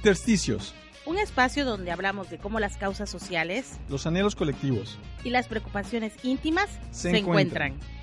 Intersticios, un espacio donde hablamos de cómo las causas sociales, los anhelos colectivos y las preocupaciones íntimas Se se, encuentran. encuentran.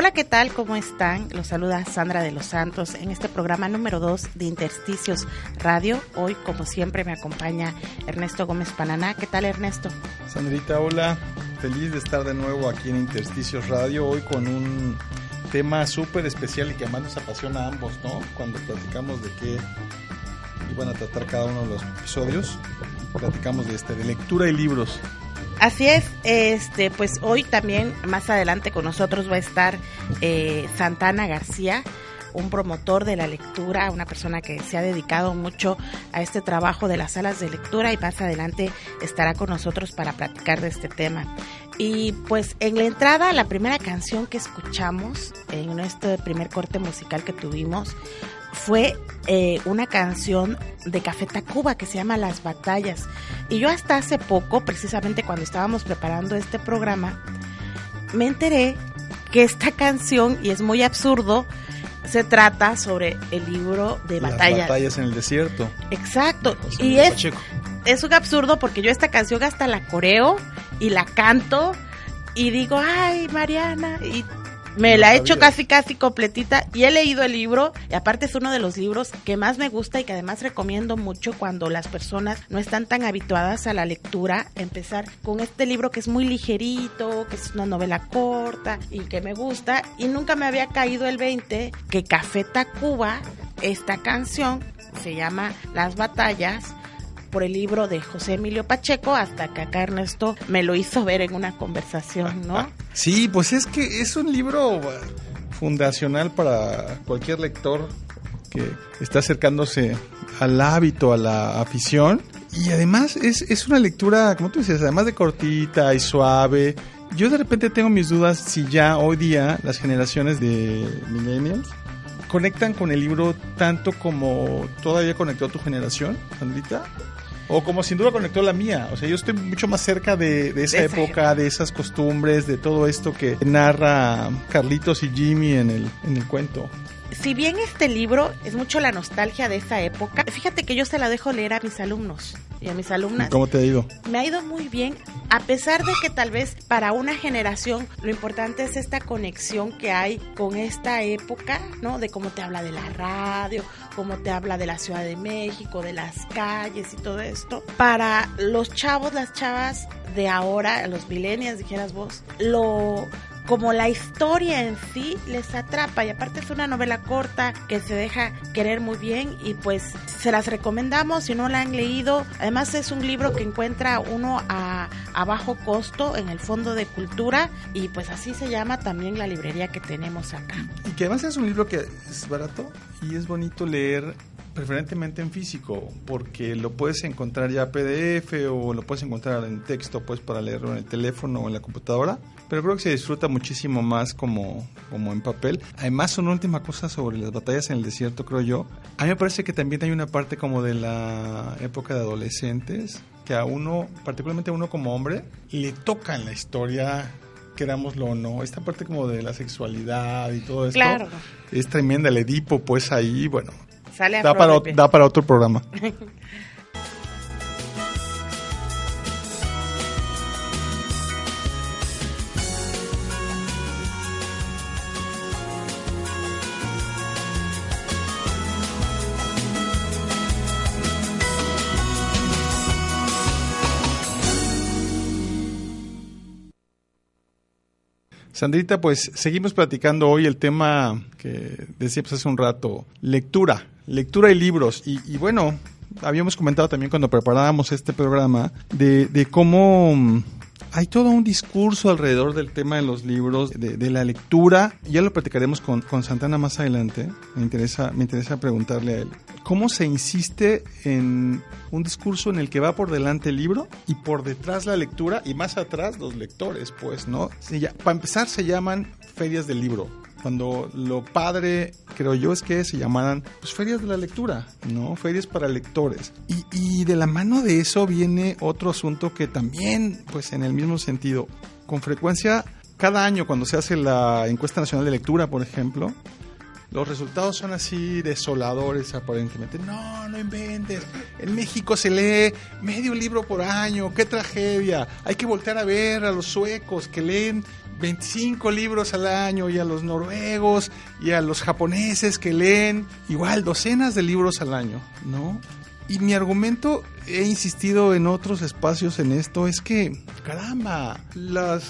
Hola, ¿qué tal? ¿Cómo están? Los saluda Sandra de los Santos en este programa número 2 de Intersticios Radio. Hoy, como siempre, me acompaña Ernesto Gómez Pananá. ¿Qué tal, Ernesto? Sandrita, hola. Feliz de estar de nuevo aquí en Intersticios Radio, hoy con un tema súper especial y que además nos apasiona a ambos, ¿no? Cuando platicamos de qué iban a tratar cada uno de los episodios, platicamos de este, de lectura y libros. Así es, este, pues hoy también, más adelante con nosotros va a estar eh, Santana García, un promotor de la lectura, una persona que se ha dedicado mucho a este trabajo de las salas de lectura y más adelante estará con nosotros para platicar de este tema. Y pues en la entrada, la primera canción que escuchamos en este primer corte musical que tuvimos fue eh, una canción de Café Tacuba que se llama Las Batallas. Y yo hasta hace poco, precisamente cuando estábamos preparando este programa, me enteré que esta canción, y es muy absurdo, se trata sobre el libro de Las batallas. batallas en el desierto. Exacto. José Y es, Pacheco. es un absurdo porque yo esta canción hasta la coreo y la canto y digo, ay, Mariana, y me No la he hecho casi, casi completita y he leído el libro y aparte es uno de los libros que más me gusta y que además recomiendo mucho cuando las personas no están tan habituadas a la lectura, empezar con este libro que es muy ligerito, que es una novela corta y que me gusta y nunca me había caído el 20 que Café Tacuba, esta canción se llama Las Batallas por el libro de José Emilio Pacheco hasta que acá Ernesto me lo hizo ver en una conversación, ¿no? Sí, pues es que es un libro fundacional para cualquier lector que está acercándose al hábito, a la afición. Y además es, es una lectura, como tú dices, además de cortita y suave. Yo de repente tengo mis dudas si ya hoy día las generaciones de millennials conectan con el libro tanto como todavía conectó tu generación, Sandrita. O como sin duda conectó la mía. O sea, yo estoy mucho más cerca de, de esa De esa época, de esas costumbres, de todo esto que narra Carlitos y Jimmy en el, en el cuento. Si bien este libro es mucho la nostalgia de esa época, fíjate que yo se la dejo leer a mis alumnos y a mis alumnas. ¿Cómo te ha ido? Me ha ido muy bien, a pesar de que tal vez para una generación lo importante es esta conexión que hay con esta época, ¿no? De cómo te habla de la radio, cómo te habla de la Ciudad de México, de las calles y todo esto. Para los chavos, las chavas de ahora, los millennials, dijeras vos, lo como la historia en sí les atrapa y aparte es una novela corta que se deja querer muy bien y pues se las recomendamos si no la han leído. Además es un libro que encuentra uno a, bajo costo en el Fondo de Cultura y pues así se llama también la librería que tenemos acá. Y que además es un libro que es barato y es bonito leer preferentemente en físico, porque lo puedes encontrar ya PDF o lo puedes encontrar en texto, pues para leerlo en el teléfono o en la computadora, pero creo que se disfruta muchísimo más como, como en papel. Además, una última cosa sobre las batallas en el desierto, creo yo. A mí me parece que también hay una parte como de la época de adolescentes, que a uno, particularmente a uno como hombre, le toca en la historia querámoslo o no, esta parte como de la sexualidad y todo esto Claro. es tremenda, el Edipo pues ahí, bueno, Sale da para, da para otro programa. Sandrita, pues seguimos platicando hoy el tema que decíamos hace un rato, lectura, lectura y libros. Y, y bueno, habíamos comentado también cuando preparábamos este programa de, de cómo mm, hay todo un discurso alrededor del tema de los libros, de, de la lectura. Ya lo platicaremos con, con Santana más adelante. Me interesa, me interesa preguntarle a él. ¿Cómo se insiste en un discurso en el que va por delante el libro y por detrás la lectura y más atrás los lectores, pues, ¿no? Ya- para empezar se llaman ferias del libro. Cuando lo padre, creo yo, es que se llamaran pues, ferias de la lectura, ¿no? Ferias para lectores. Y, y de la mano de eso viene otro asunto que también, pues en el mismo sentido, con frecuencia, cada año cuando se hace la encuesta nacional de lectura, por ejemplo, los resultados son así desoladores aparentemente. No, no inventes. En México se lee medio libro por año. ¡Qué tragedia! Hay que voltear a ver a los suecos que leen 25 libros al año y a los noruegos y a los japoneses que leen igual docenas de libros al año, ¿no? Y mi argumento, he insistido en otros espacios en esto, es que, caramba, los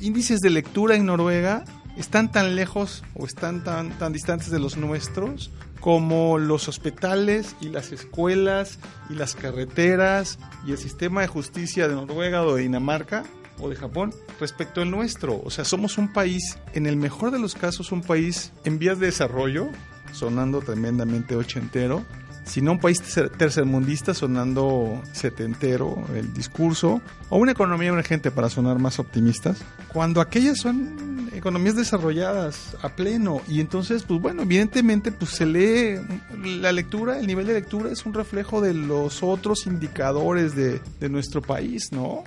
índices de lectura en Noruega están tan lejos o están tan, tan distantes de los nuestros como los hospitales y las escuelas y las carreteras y el sistema de justicia de Noruega o de Dinamarca o de Japón respecto al nuestro. O sea, somos un país, en el mejor de los casos, un país en vías de desarrollo, sonando tremendamente ochentero, sino un país tercer- tercermundista sonando setentero el discurso, o una economía emergente para sonar más optimistas, cuando aquellas son economías desarrolladas a pleno. Y entonces, pues bueno, evidentemente, pues se lee la lectura, el nivel de lectura es un reflejo de los otros indicadores de, de nuestro país, ¿no?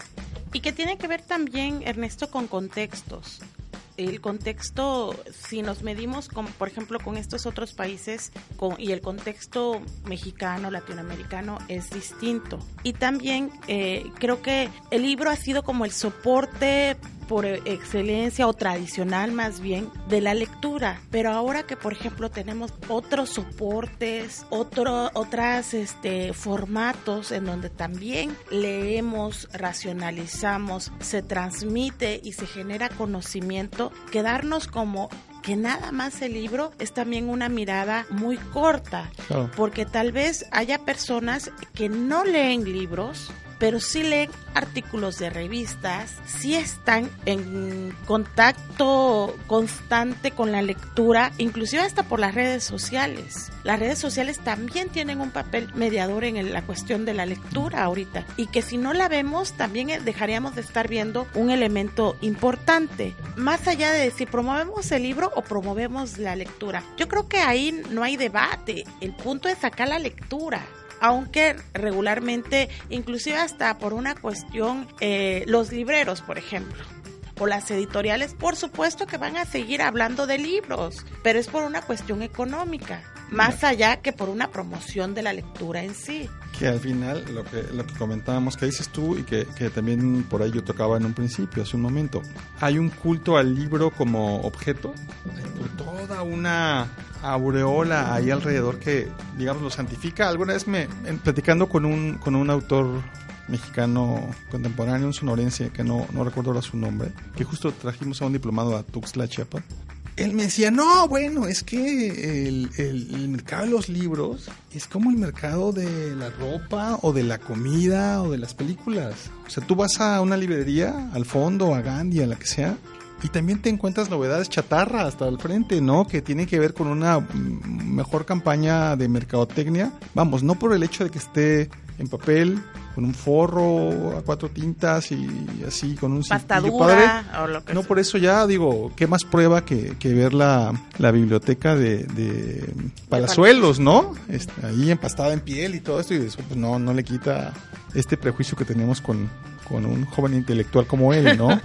Y que tiene que ver también, Ernesto, con contextos. El contexto, si nos medimos, con, por ejemplo, con estos otros países con, y el contexto mexicano, latinoamericano, es distinto. Y también eh, creo que el libro ha sido como el soporte por excelencia o tradicional más bien de la lectura. Pero ahora que por ejemplo tenemos otros soportes otro otras este formatos en donde también leemos racionalizamos se transmite y se genera conocimiento quedarnos como que nada más el libro es también una mirada muy corta. Porque tal vez haya personas que no leen libros pero sí leen artículos de revistas, sí están en contacto constante con la lectura, inclusive hasta por las redes sociales. Las redes sociales también tienen un papel mediador en la cuestión de la lectura ahorita y que si no la vemos también eh, dejaríamos de estar viendo un elemento importante. Más allá de si promovemos el libro o promovemos la lectura. Yo creo que ahí no hay debate. El punto es sacar la lectura aunque regularmente, inclusive hasta por una cuestión, eh, los libreros, por ejemplo, o las editoriales, por supuesto que van a seguir hablando de libros, pero es por una cuestión económica, más allá que por una promoción de la lectura en sí. Que al final, lo que, lo que comentábamos, que dices tú y que, que también por ahí yo tocaba en un principio, hace un momento, hay un culto al libro como objeto, hay toda una aureola ahí alrededor que, digamos, lo santifica. Alguna vez me, platicando con un, con un autor mexicano contemporáneo, un sonorense que no, no recuerdo ahora su nombre, que justo trajimos a un diplomado a Tuxtla Chiapas. Él me decía, no, bueno, es que el, el- mercado de los libros es como el mercado de la ropa o de la comida o de las películas. O sea, tú vas a una librería, al fondo, a Gandhi, a la que sea, y también te encuentras novedades chatarra hasta el frente, ¿no? Que tienen que ver con una mejor campaña de mercadotecnia. Vamos, no por el hecho de que esté en papel, con un forro a cuatro tintas y así, con un cintillo Pastadura o lo que No, sea. por eso ya digo, ¿qué más prueba que, que ver la, la biblioteca de, de Palazuelos, ¿no? Este, ahí empastada en piel y todo esto, y eso pues no, no le quita este prejuicio que tenemos con, con un joven intelectual como él, ¿no?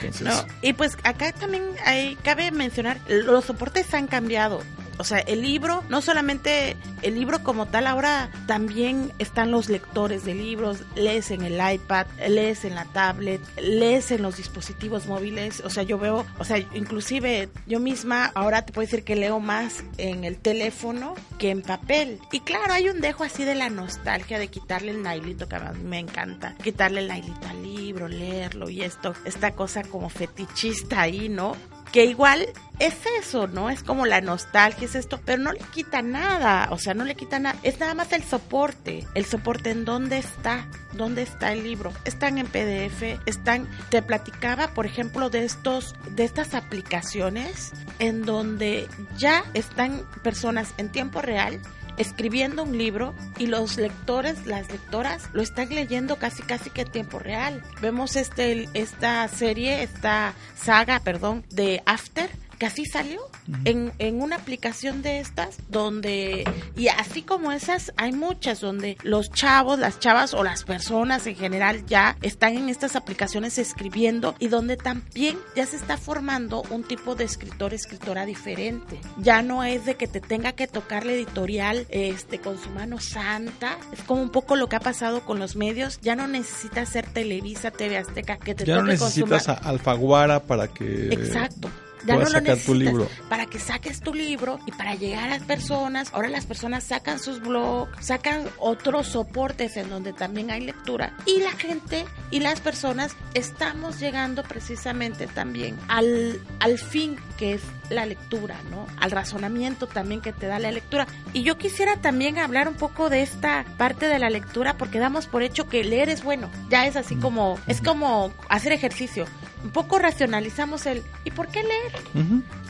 Entonces, No, y pues acá también hay, cabe mencionar, los soportes han cambiado. O sea, el libro, no solamente el libro como tal, ahora también están los lectores de libros, lees en el iPad, lees en la tablet, lees en los dispositivos móviles. O sea, yo veo, o sea, inclusive yo misma ahora te puedo decir que leo más en el teléfono que en papel. Y claro, hay un dejo así de la nostalgia de quitarle el nailito, que a me encanta, quitarle el nailito al libro, leerlo y esto, esta cosa como fetichista ahí, ¿no? Que igual es eso, ¿no? Es como la nostalgia, es esto, pero no le quita nada, o sea, no le quita nada, es nada más el soporte, el soporte en dónde está, dónde está el libro, están en PDF, están, te platicaba, por ejemplo, de estos, de estas aplicaciones en donde ya están personas en tiempo real escribiendo un libro y los lectores, las lectoras lo están leyendo casi casi que en tiempo real. Vemos este esta serie, esta saga, perdón, de After que así salió en, en una aplicación de estas donde y así como esas hay muchas donde los chavos las chavas o las personas en general ya están en estas aplicaciones escribiendo y donde también ya se está formando un tipo de escritor escritora diferente. Ya no es de que te tenga que tocar la editorial este con su mano santa. Es como un poco lo que ha pasado con los medios. Ya no necesitas ser Televisa TV Azteca que te ya no toque con su necesitas ma- a Alfaguara para que Exacto. Ya no lo tu libro. para que saques tu libro y para llegar a las personas. Ahora las personas sacan sus blogs, sacan otros soportes en donde también hay lectura y la gente y las personas estamos llegando precisamente también al, al fin que es la lectura, ¿no? Al razonamiento también que te da la lectura. Y yo quisiera también hablar un poco de esta parte de la lectura porque damos por hecho que leer es bueno. Ya es así como, es como hacer ejercicio. Un poco racionalizamos el, ¿y por qué leer?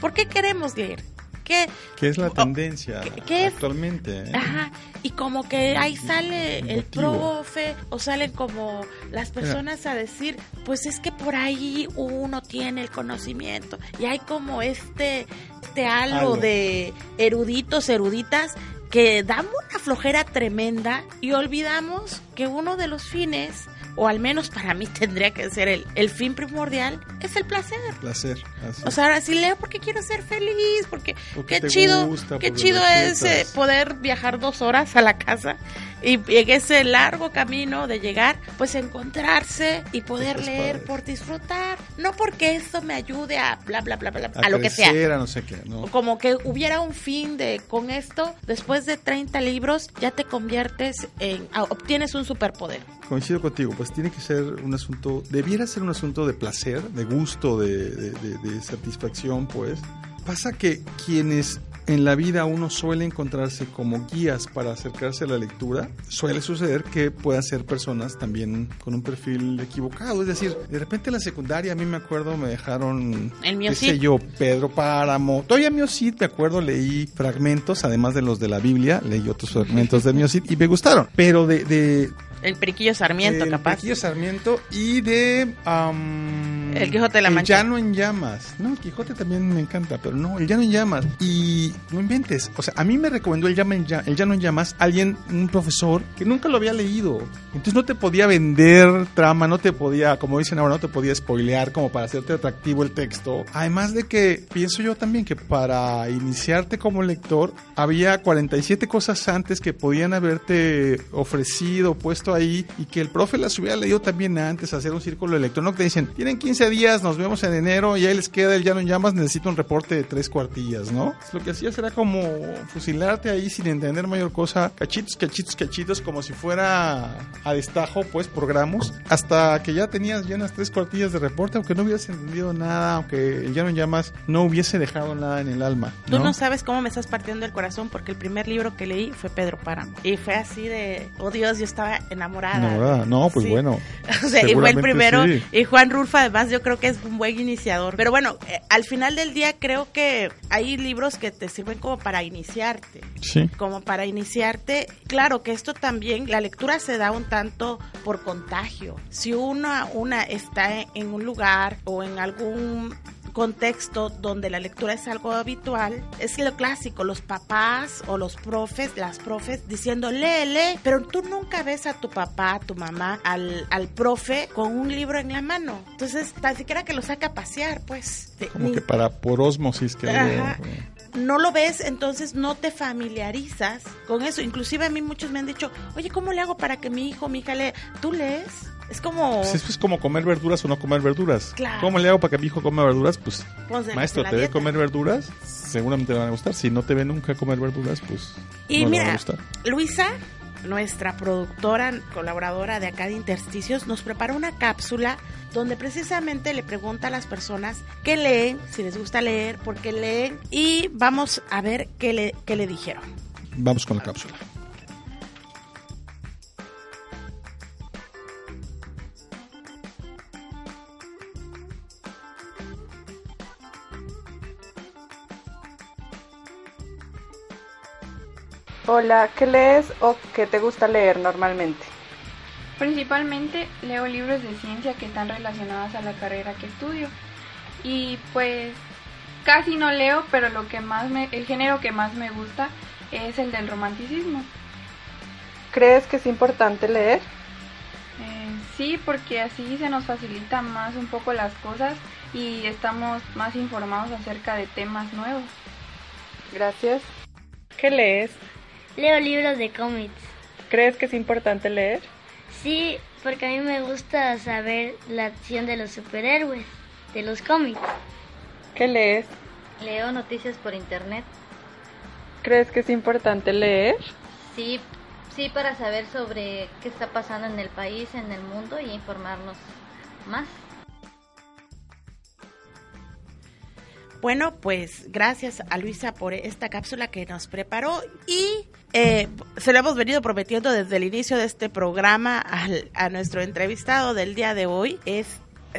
¿Por qué queremos leer? ¿Qué? Que es la Oh, tendencia ¿qué- qué actualmente. ¿eh? Ajá, y como que ahí sale el profe o salen como las personas a decir, pues es que por ahí uno tiene el conocimiento y hay como este, este halo Halo. de eruditos, eruditas que dan una flojera tremenda y olvidamos que uno de los fines, o al menos para mí tendría que ser el, el fin primordial, es el placer. Placer. así. O sea, ahora sí leo porque quiero ser feliz, porque Porque qué chido, gusta, qué porque chido es eh, poder viajar dos horas a la casa y en ese largo camino de llegar, pues encontrarse y poder leer por disfrutar, no porque eso me ayude a bla bla bla bla, a, a lo que sea. crecer, a no sé qué, ¿no? Como que hubiera un fin de con esto, después de 30 libros ya te conviertes en obtienes un superpoder. Coincido contigo, pues tiene que ser un asunto, debiera ser un asunto de placer, de gusto, de, de- de- de satisfacción, pues. Pasa que quienes en la vida uno suele encontrarse como guías para acercarse a la lectura, suele suceder que puedan ser personas también con un perfil equivocado. Es decir, de repente en la secundaria, a mí me acuerdo, me dejaron, El mío qué sé yo, Pedro Páramo. Todavía mío sí, me acuerdo, leí fragmentos, además de los de la Biblia, leí otros fragmentos de mío sí y me gustaron. Pero de, de, El periquillo Sarmiento, el capaz. Periquillo Sarmiento y de am, El Quijote de la Mancha. El Llano en Llamas. No, el Quijote también me encanta, pero no, el Llano en Llamas. Y no inventes, o sea, a mí me recomendó el, Llama en Lla- el Llano en Llamas alguien, un profesor que nunca lo había leído. Entonces no te podía vender trama, no te podía, como dicen ahora, no te podía spoilear como para hacerte atractivo el texto. Además de que pienso yo también que para iniciarte como lector había 47 cosas antes que podían haberte ofrecido, puesto ahí y que el profe las hubiera leído también antes, hacer un círculo de lector. No que te dicen, tienen 15 15 días, nos vemos en enero y ahí les queda el llano en llamas, necesito un reporte de tres cuartillas, ¿no? Lo que hacías era como fusilarte ahí sin entender mayor cosa, cachitos, cachitos, cachitos, como si fuera a destajo, pues, por gramos, hasta que ya tenías llenas tres cuartillas de reporte, aunque no hubieras entendido nada, aunque el llano en llamas no hubiese dejado nada en el alma. Tú no sabes cómo me estás partiendo el corazón porque el primer libro que leí fue Pedro Páramo. Y fue así de, oh Dios, yo estaba enamorada. Enamorada, no, pues Sí. bueno. O sea, y fue el primero. sí. Y Juan Rulfo, además, yo creo que es un buen iniciador. Pero bueno, eh, al final del día, creo que hay libros que te sirven como para iniciarte. Sí. Como para iniciarte. Claro que esto también, la lectura se da un tanto por contagio. Si una, una está en un lugar o en algún contexto donde la lectura es algo habitual, es lo clásico, los papás o los profes, las profes diciendo lee, lee, pero tú nunca ves a tu papá, a tu mamá, al, al profe con un libro en la mano. Entonces, tan siquiera que lo saca a pasear, pues. Como ni- que para por osmosis que Ajá. No lo ves, entonces no te familiarizas con eso. Inclusive a mí muchos me han dicho, oye, ¿cómo le hago para que mi hijo, mi hija lea? ¿Tú lees? Es como... Pues eso es como comer verduras o no comer verduras. Claro. ¿Cómo le hago para que mi hijo coma verduras? Pues, Pues, maestro, te ve comer verduras, seguramente le van a gustar. Si no te ve nunca comer verduras, pues Y no le van a mira, gustar. Luisa, nuestra productora, colaboradora de acá de Intersticios, nos prepara una cápsula donde precisamente le pregunta a las personas qué leen, si les gusta leer, por qué leen, y vamos a ver qué le, qué le dijeron. Vamos con la cápsula. Hola, ¿qué lees o qué te gusta leer normalmente? Principalmente leo libros de ciencia que están relacionados a la carrera que estudio. Y pues casi no leo, pero lo que más me, el género que más me gusta es el del romanticismo. ¿Crees que es importante leer? Eh, sí, porque así se nos facilita más un poco las cosas y estamos más informados acerca de temas nuevos. Gracias. ¿Qué lees? Leo libros de cómics. ¿Crees que es importante leer? Sí, porque a mí me gusta saber la acción de los superhéroes, de los cómics. ¿Qué lees? Leo noticias por internet. ¿Crees que es importante leer? Sí, sí para saber sobre qué está pasando en el país, en el mundo y informarnos más. Bueno, pues gracias a Luisa por esta cápsula que nos preparó y eh, se lo hemos venido prometiendo desde el inicio de este programa al- a nuestro entrevistado del día de hoy. Es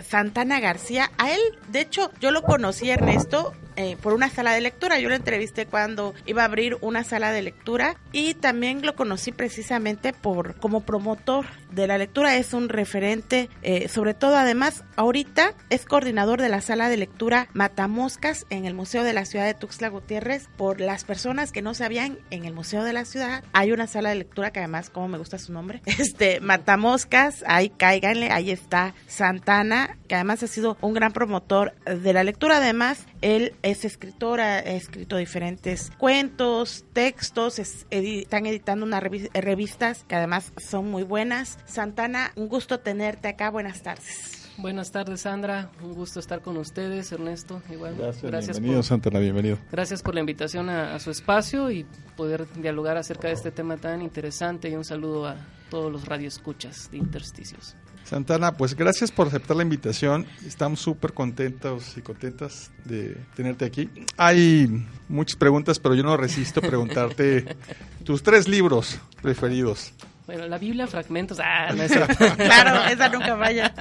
Santana García. A él, de hecho, yo lo conocí, Ernesto, eh, por una sala de lectura. Yo lo entrevisté cuando iba a abrir una sala de lectura y también lo conocí precisamente por como promotor de la lectura. Es un referente, eh, sobre todo además, ahorita es coordinador de la sala de lectura Matamoscas en el Museo de la Ciudad de Tuxtla Gutiérrez. Por las personas que no sabían, en el Museo de la Ciudad hay una sala de lectura que además, como me gusta su nombre, este Matamoscas, ahí cáiganle, ahí está Santana, que además ha sido un gran promotor de la lectura. Además, él es escritor, ha escrito diferentes cuentos, textos, es- edi- están editando unas revi- eh, revistas que además son muy buenas. Santana, un gusto tenerte acá, buenas tardes. Buenas tardes, Sandra. Un gusto estar con ustedes, Ernesto. Igual, Gracias, por, bienvenido, Santana, bienvenido. gracias por la invitación a, a su espacio y poder dialogar acerca de este tema tan interesante. Y un saludo a todos los radioescuchas de Intersticios. Santana, pues gracias por aceptar la invitación. Estamos súper contentos y contentas de tenerte aquí. Hay muchas preguntas, pero yo no resisto preguntarte tus tres libros preferidos. Bueno, la Biblia, fragmentos. Ah, no es. Claro, esa nunca falla.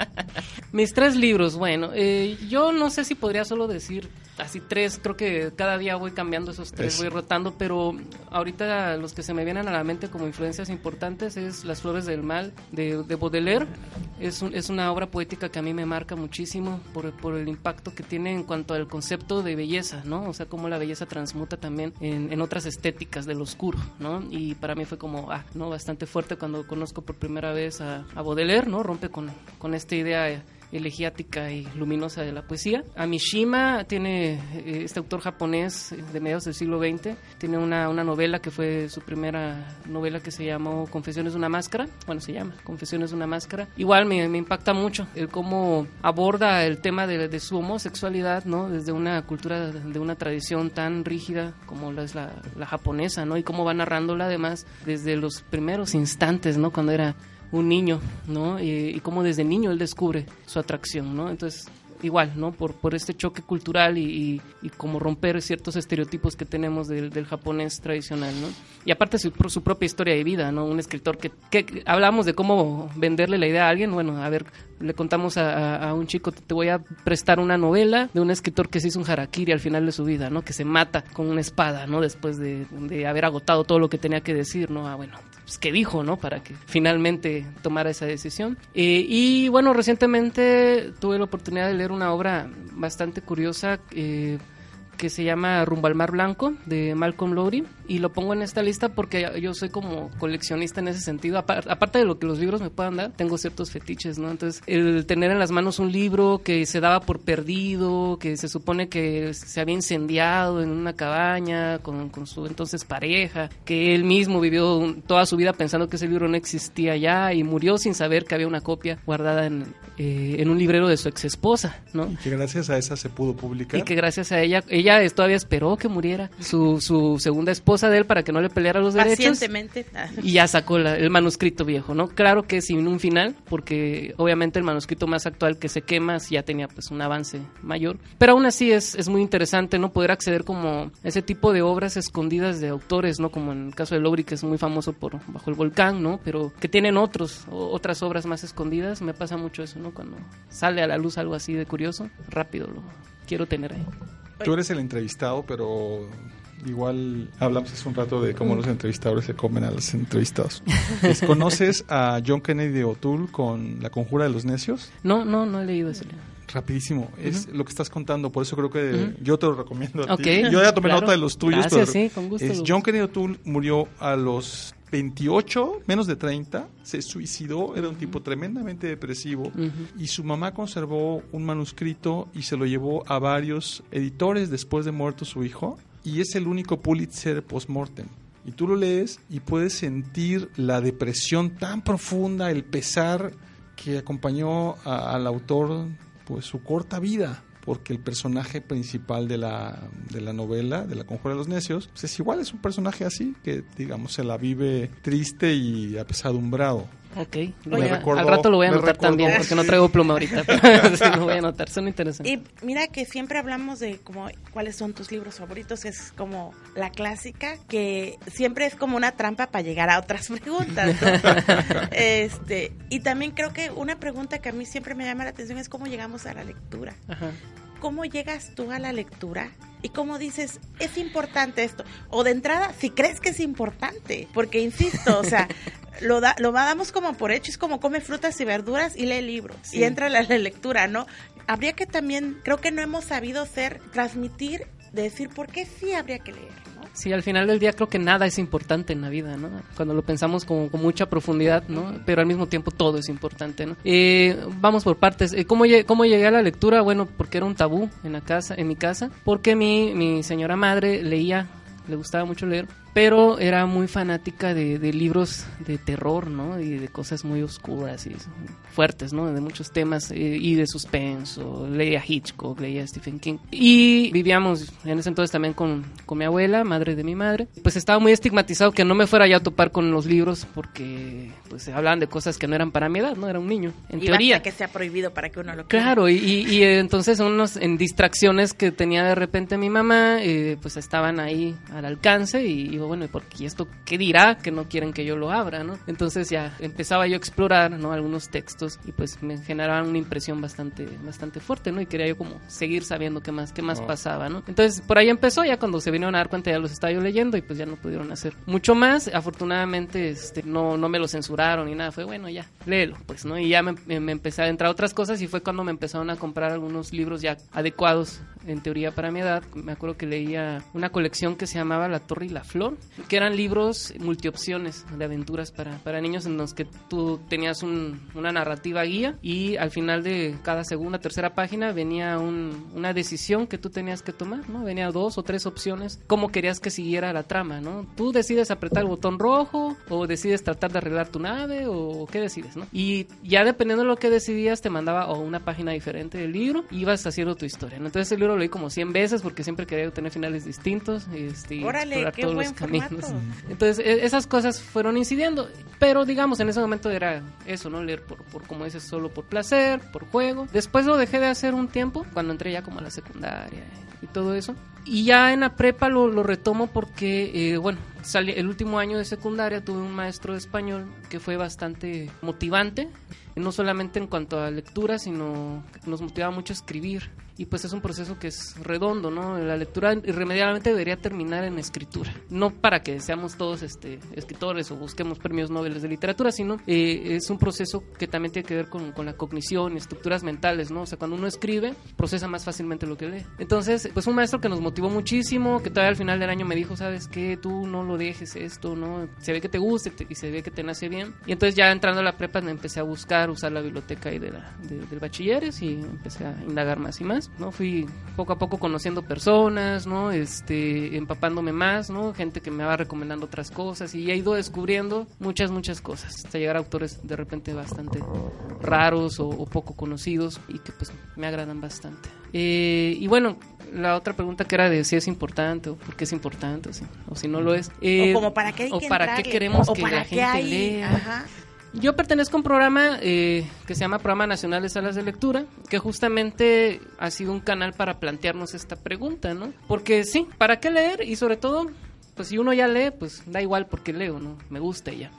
Mis tres libros, bueno, eh, yo no sé si podría solo decir así tres, creo que cada día voy cambiando esos tres, voy rotando, pero ahorita los que se me vienen a la mente como influencias importantes es Las Flores del Mal de, de Baudelaire, es, un- es una obra poética que a mí me marca muchísimo por, por el impacto que tiene en cuanto al concepto de belleza, ¿no? O sea, cómo la belleza transmuta también en, en otras estéticas del oscuro, ¿no? Y para mí fue como, ah, ¿no? Bastante fuerte cuando conozco por primera vez a, a Baudelaire, ¿no? Rompe con, con esta idea elegiática y luminosa de la poesía. Amishima tiene, eh, este autor japonés de mediados del siglo XX, tiene una, una novela que fue su primera novela que se llamó Confesiones de una máscara, bueno, se llama Confesiones de una máscara. Igual me, me impacta mucho el cómo aborda el tema de, de su homosexualidad, ¿no? Desde una cultura, de una tradición tan rígida como la es la, la japonesa, ¿no? Y cómo va narrándola además desde los primeros instantes, ¿no? Cuando era un niño, ¿no? Y, y cómo desde niño él descubre su atracción, ¿no? Entonces, igual, ¿no? Por, por este choque cultural y, y, como romper ciertos estereotipos que tenemos del, del japonés tradicional, ¿no? Y aparte su, su propia historia de vida, ¿no? Un escritor que, que, hablamos de cómo venderle la idea a alguien, bueno, a ver, le contamos a, a, a, un chico, te voy a prestar una novela de un escritor que se hizo un harakiri al final de su vida, ¿no? Que se mata con una espada, ¿no? Después de, de haber agotado todo lo que tenía que decir, ¿no? Ah, bueno, pues, qué dijo, ¿no? Para que finalmente tomara esa decisión. Eh, y bueno, recientemente tuve la oportunidad de leer una obra bastante curiosa. Eh, que se llama Rumbo al Mar Blanco de Malcolm Lowry y lo pongo en esta lista porque yo soy como coleccionista en ese sentido. Aparte de lo que los libros me puedan dar tengo ciertos fetiches no entonces el tener en las manos un libro que se daba por perdido que se supone que se había incendiado en una cabaña con, con su entonces pareja que él mismo vivió toda su vida pensando que ese libro no existía ya y murió sin saber que había una copia guardada en, eh, en un librero de su ex esposa no y que gracias a esa se pudo publicar. Y que gracias a ella ella ella todavía esperó que muriera su, su segunda esposa de él para que no le peleara los derechos. Y ya sacó la, el manuscrito viejo, ¿no? Claro que sin un final, porque obviamente el manuscrito más actual que se quema ya tenía pues un avance mayor. Pero aún así es, es muy interesante, ¿no? Poder acceder como a ese tipo de obras escondidas de autores, ¿no? Como en el caso de Lowry, que es muy famoso por Bajo el Volcán, ¿no? Pero que tienen otros, otras obras más escondidas. Me pasa mucho eso, ¿no? Cuando sale a la luz algo así de curioso, rápido lo quiero tener ahí. Tú eres el entrevistado, pero igual hablamos hace un rato de cómo los entrevistadores se comen a los entrevistados. ¿Conoces a John Kennedy O'Toole con La Conjura de los Necios? No, no, no he leído ese libro. Rapidísimo, uh -huh. es lo que estás contando, por eso creo que uh -huh. yo te lo recomiendo a okay, ti. Yo ya tomé claro. nota de los tuyos, Gracias, pero sí, con gusto es John Kennedy O'Toole murió a los 28, menos de 30, se suicidó, era un tipo tremendamente depresivo Uh -huh. y su mamá conservó un manuscrito y se lo llevó a varios editores después de muerto su hijo y es el único Pulitzer post-mortem. Y tú lo lees y puedes sentir la depresión tan profunda, el pesar que acompañó a, al autor pues su corta vida porque el personaje principal de la, de la novela, de La Conjura de los Necios, pues es igual, es un personaje así, que digamos se la vive triste y apesadumbrado. Ok, voy a, recordó, al rato lo voy a anotar también, porque no traigo pluma ahorita, pero sí, lo voy a anotar, son interesantes. Y mira que siempre hablamos de como cuáles son tus libros favoritos, es como la clásica, que siempre es como una trampa para llegar a otras preguntas. ¿no? este Y también creo que una pregunta que a mí siempre me llama la atención es cómo llegamos a la lectura. Ajá. ¿Cómo llegas tú a la lectura y cómo dices, es importante esto? O de entrada, si crees que es importante, porque insisto, o sea, lo, da, lo damos como por hecho, es como come frutas y verduras y lee libros sí. y entra la, la lectura, ¿no? Habría que también, creo que no hemos sabido ser, transmitir, decir por qué sí habría que leer. Sí, al final del día creo que nada es importante en la vida, ¿no? Cuando lo pensamos con, con mucha profundidad, ¿no? Pero al mismo tiempo todo es importante, ¿no? Eh, vamos por partes. Eh, ¿cómo, ¿Cómo llegué a la lectura? Bueno, porque era un tabú en la casa, en mi casa, porque mi, mi señora madre leía, le gustaba mucho leer, pero era muy fanática de, de, libros de terror, ¿no? Y de cosas muy oscuras y fuertes, ¿no? De muchos temas eh, y de suspenso. Leía Hitchcock, leía Stephen King. Y vivíamos en ese entonces también con, con mi abuela, madre de mi madre. Pues estaba muy estigmatizado que no me fuera ya a topar con los libros porque pues hablaban de cosas que no eran para mi edad, ¿no? Era un niño, en y teoría. que sea prohibido para que uno lo Claro, y, y, y, entonces unos en distracciones que tenía de repente mi mamá, eh, pues estaban ahí al alcance y, y bueno, porque esto qué dirá que no quieren que yo lo abra, ¿no? Entonces ya empezaba yo a explorar, ¿no? Algunos textos y pues me generaban una impresión bastante, bastante fuerte, ¿no? Y quería yo como seguir sabiendo qué más, qué más oh. pasaba, ¿no? Entonces por ahí empezó, ya cuando se vinieron a dar cuenta ya los estaba yo leyendo y pues ya no pudieron hacer mucho más. Afortunadamente, este, no, no me lo censuraron ni nada, fue bueno, ya, léelo, pues, ¿no? Y ya me, me empecé a entrar a otras cosas y fue cuando me empezaron a comprar algunos libros ya adecuados en teoría para mi edad. Me acuerdo que leía una colección que se llamaba La Torre y la Flor que eran libros multiopciones de aventuras para, para niños en los que tú tenías un- una narrativa guía y al final de cada segunda, tercera página venía un- una decisión que tú tenías que tomar, ¿no? Venía dos o tres opciones, cómo querías que siguiera la trama, ¿no? Tú decides apretar el botón rojo o decides tratar de arreglar tu nave o qué decides, ¿no? Y ya dependiendo de lo que decidías te mandaba o una página diferente del libro y ibas haciendo tu historia, ¿no? Entonces el libro lo leí como 100 veces porque siempre quería tener finales distintos este, y Órale, explorar qué todos buen los Entonces, e- esas cosas fueron incidiendo. Pero, digamos, en ese momento era eso, ¿no? Leer por, por, como dices, solo por placer, por juego. Después lo dejé de hacer un tiempo, cuando entré ya como a la secundaria y todo eso. Y ya en la prepa lo, lo retomo porque, eh, bueno, salí, el último año de secundaria tuve un maestro de español que fue bastante motivante. No solamente en cuanto a lectura, sino que nos motivaba mucho a escribir. Y pues es un proceso que es redondo, ¿no? La lectura irremediablemente debería terminar en escritura. No para que seamos todos este, escritores o busquemos premios Nobel de literatura, sino eh, es un proceso que también tiene que ver con, con la cognición y estructuras mentales, ¿no? O sea, cuando uno escribe, procesa más fácilmente lo que lee. Entonces, pues un maestro que nos motivó muchísimo, que todavía al final del año me dijo, ¿sabes qué? Tú no lo dejes esto, ¿no? Se ve que te gusta y se ve que te nace bien. Y entonces ya entrando a la prepa me empecé a buscar, usar la biblioteca ahí de la, de- del bachilleres y empecé a indagar más y más, ¿no? Fui poco a poco conociendo personas, ¿no? Este, empapándome más, ¿no? Gente que me va recomendando otras cosas y he ido descubriendo muchas, muchas cosas, hasta llegar a autores de repente bastante raros o, o poco conocidos y que pues me agradan bastante. Eh, y bueno, la otra pregunta que era de si es importante o por qué es importante o si, o si no lo es. Eh, o como para qué hay o que para qué queremos o que para la gente hay- lea. Ajá. Yo pertenezco a un programa eh, que se llama Programa Nacional de Salas de Lectura, que justamente ha sido un canal para plantearnos esta pregunta, ¿no? Porque sí, ¿para qué leer? Y sobre todo, pues si uno ya lee, pues da igual porque leo, ¿no? Me gusta y ya.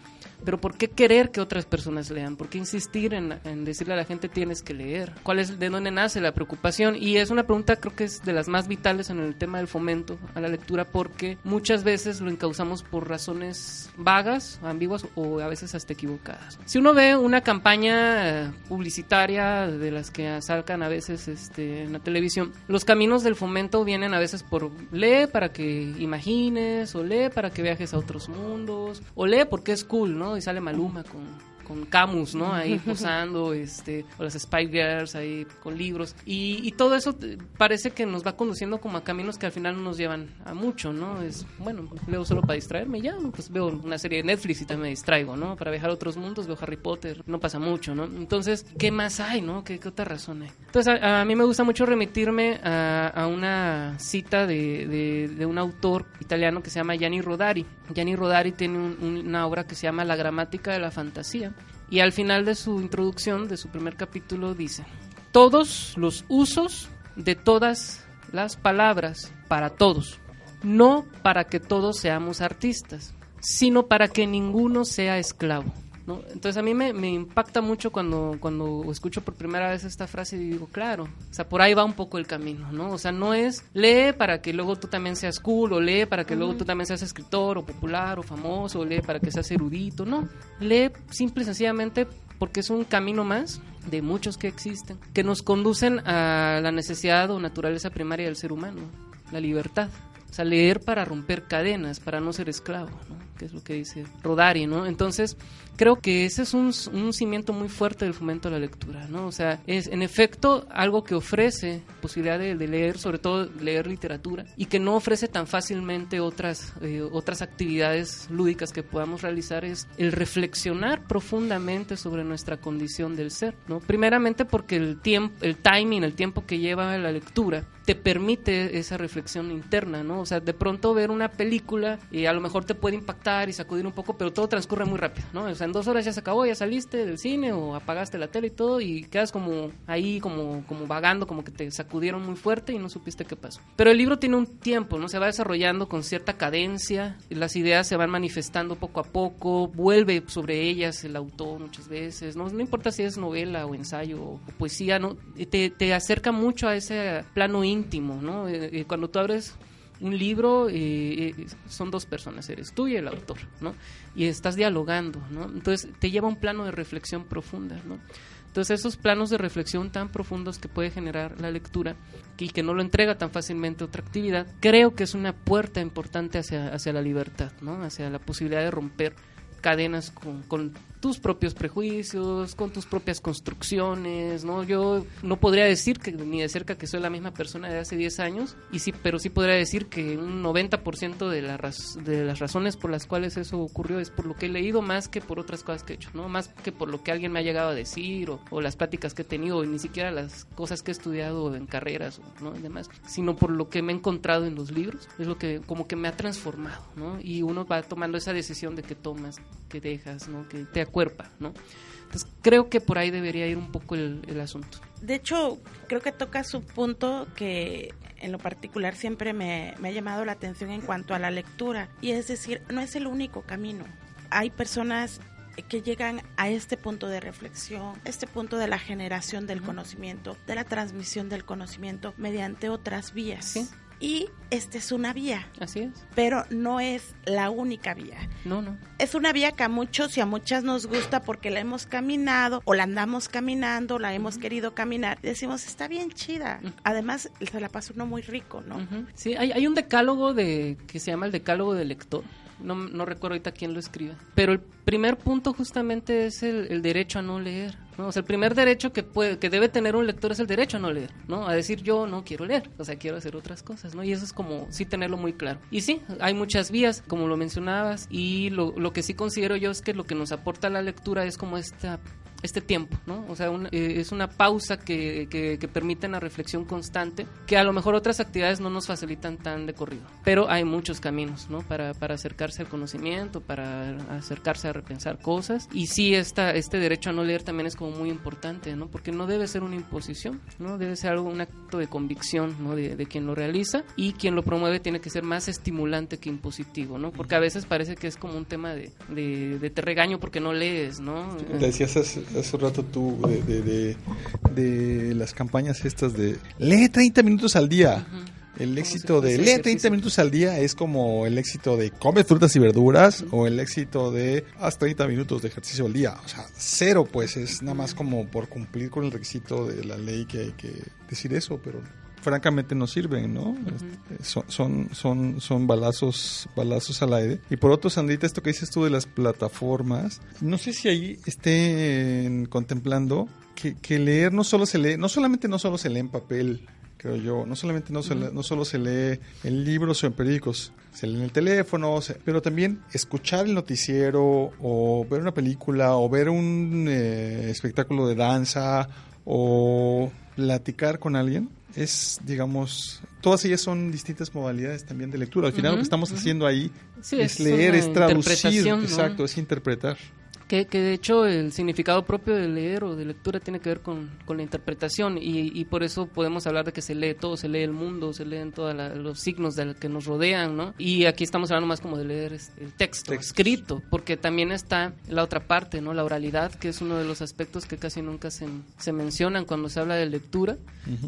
Pero ¿por qué querer que otras personas lean? ¿Por qué insistir en, en decirle a la gente tienes que leer? ¿Cuál es de dónde nace la preocupación? Y es una pregunta creo que es de las más vitales en el tema del fomento a la lectura porque muchas veces lo encauzamos por razones vagas, ambiguas o a veces hasta equivocadas. Si uno ve una campaña eh, publicitaria de las que sacan a veces este, en la televisión, los caminos del fomento vienen a veces por lee para que imagines o lee para que viajes a otros mundos o lee porque es cool, ¿no? Y sale Maluma con con Camus, ¿no? Ahí posando, este, o las Spy Girls ahí con libros. Y, y todo eso eh, parece que nos va conduciendo como a caminos que al final no nos llevan a mucho, ¿no? Es, bueno, leo solo para distraerme, ya, pues veo una serie de Netflix y también me distraigo, ¿no? Para viajar a otros mundos veo Harry Potter, no pasa mucho, ¿no? Entonces, ¿qué más hay, no? ¿Qué, qué otra razón hay? Entonces, a, a mí me gusta mucho remitirme a, a una cita de, de, de un autor italiano que se llama Gianni Rodari. Gianni Rodari tiene un- un- una obra que se llama La gramática de la fantasía. Y al final de su introducción, de su primer capítulo, dice, todos los usos de todas las palabras para todos, no para que todos seamos artistas, sino para que ninguno sea esclavo. ¿No? Entonces a mí me, me impacta mucho cuando, cuando escucho por primera vez esta frase y digo, claro, o sea, por ahí va un poco el camino, ¿no? O sea, no es lee para que luego tú también seas cool, o lee para que luego tú también seas escritor, o popular, o famoso, o lee para que seas erudito, no. Lee simple y sencillamente porque es un camino más de muchos que existen, que nos conducen a la necesidad o naturaleza primaria del ser humano, la libertad. O sea, leer para romper cadenas, para no ser esclavo, ¿no? que es lo que dice Rodari, ¿no? Entonces, creo que ese es un, un cimiento muy fuerte del fomento a la lectura, ¿no? O sea, es en efecto algo que ofrece posibilidad de, de leer, sobre todo leer literatura, y que no ofrece tan fácilmente otras, eh, otras actividades lúdicas que podamos realizar, es el reflexionar profundamente sobre nuestra condición del ser, ¿no? Primeramente porque el tiempo, el timing, el tiempo que lleva la lectura, te permite esa reflexión interna, ¿no? O sea, de pronto ver una película y a lo mejor te puede impactar y sacudir un poco, pero todo transcurre muy rápido, ¿no? O sea, en dos horas ya se acabó, ya saliste del cine o apagaste la tele y todo y quedas como ahí, como, como vagando, como que te sacudieron muy fuerte y no supiste qué pasó. Pero el libro tiene un tiempo, ¿no? Se va desarrollando con cierta cadencia, las ideas se van manifestando poco a poco, vuelve sobre ellas el autor muchas veces, ¿no? No importa si es novela o ensayo o poesía, ¿no? Te, te acerca mucho a ese plano íntimo, ¿no? Eh, eh, cuando tú abres Un libro eh, son dos personas, eres tú y el autor, ¿no? Y estás dialogando, ¿no? Entonces te lleva a un plano de reflexión profunda, ¿no? Entonces esos planos de reflexión tan profundos que puede generar la lectura y que no lo entrega tan fácilmente otra actividad, creo que es una puerta importante hacia, hacia la libertad, ¿no? Hacia la posibilidad de romper cadenas con tus propios prejuicios, con tus propias construcciones, ¿no? Yo no podría decir que ni de cerca que soy la misma persona de hace 10 años, y sí, pero sí podría decir que un 90% de, la de las razones por las cuales eso ocurrió es por lo que he leído más que por otras cosas que he hecho, ¿no? Más que por lo que alguien me ha llegado a decir o, o las pláticas que he tenido, ni siquiera las cosas que he estudiado en carreras, ¿no? Y demás, sino por lo que me he encontrado en los libros, es lo que como que me ha transformado, ¿no? Y uno va tomando esa decisión de que tomas, que dejas, ¿no? Que te acuerpa, ¿no? Entonces creo que por ahí debería ir un poco el, el asunto. De hecho, creo que toca su punto que en lo particular siempre me, me ha llamado la atención en cuanto a la lectura. Y es decir, no es el único camino. Hay personas que llegan a este punto de reflexión, este punto de la generación del conocimiento, de la transmisión del conocimiento mediante otras vías. Sí. Y esta es una vía, Así es. pero no es la única vía. No, no. Es una vía que a muchos y a muchas nos gusta porque la hemos caminado o la andamos caminando, la hemos querido caminar. Y decimos, está bien chida. Además, se la pasa uno muy rico, ¿no? Sí, hay, hay un decálogo de que se llama el decálogo del lector. No, no recuerdo ahorita quién lo escribe. Pero el primer punto justamente es el, el derecho a no leer. ¿no? O sea, el primer derecho que, puede, que debe tener un lector es el derecho a no leer. ¿no? A decir yo no quiero leer. O sea, quiero hacer otras cosas. ¿no? Y eso es como sí tenerlo muy claro. Y sí, hay muchas vías, como lo mencionabas. Y lo, lo que sí considero yo es que lo que nos aporta la lectura es como esta este tiempo, ¿no? O sea, un- eh, es una pausa que, que, que permite una reflexión constante que a lo mejor otras actividades no nos facilitan tan de corrido. Pero hay muchos caminos, ¿no? Para, para acercarse al conocimiento, para acercarse a repensar cosas. Y sí, esta, este derecho a no leer también es como muy importante, ¿no? Porque no debe ser una imposición, ¿no? Debe ser algo, un acto de convicción, ¿no? De, de quien lo realiza y quien lo promueve tiene que ser más estimulante que impositivo, ¿no? Porque a veces parece que es como un tema de, de, de te regaño porque no lees, ¿no? Decías hace, hace rato tú de, de, de- de las campañas estas de lee 30 minutos al día. El éxito de lee 30 ejercicio. minutos al día es como el éxito de come frutas y verduras o el éxito de haz 30 minutos de ejercicio al día. O sea, cero pues es nada más como por cumplir con el requisito de la ley que hay que decir eso, pero francamente no sirven, ¿no? Este, son, son, son, son balazos, balazos al aire. Y por otro, Sandrita, esto que dices tú de las plataformas, no sé si ahí estén contemplando que, que leer no solo se lee, no solamente no solo se lee en papel, creo yo, no solamente no, se lee- no solo se lee en libros o en periódicos, se lee en el teléfono, se- pero también escuchar el noticiero o ver una película o ver un eh, espectáculo de danza o platicar con alguien es, digamos, todas ellas son distintas modalidades también de lectura. Al final lo que estamos haciendo ahí Sí, es es leer, es traducir, exacto, es interpretar. Que, que de hecho el significado propio de leer o de lectura tiene que ver con, con la interpretación y, y por eso podemos hablar de que se lee todo, se lee el mundo, se leen todos los signos de los que nos rodean, ¿no? Y aquí estamos hablando más como de leer el texto, Textos. escrito, porque también está la otra parte, ¿no? La oralidad, que es uno de los aspectos que casi nunca se, se mencionan cuando se habla de lectura,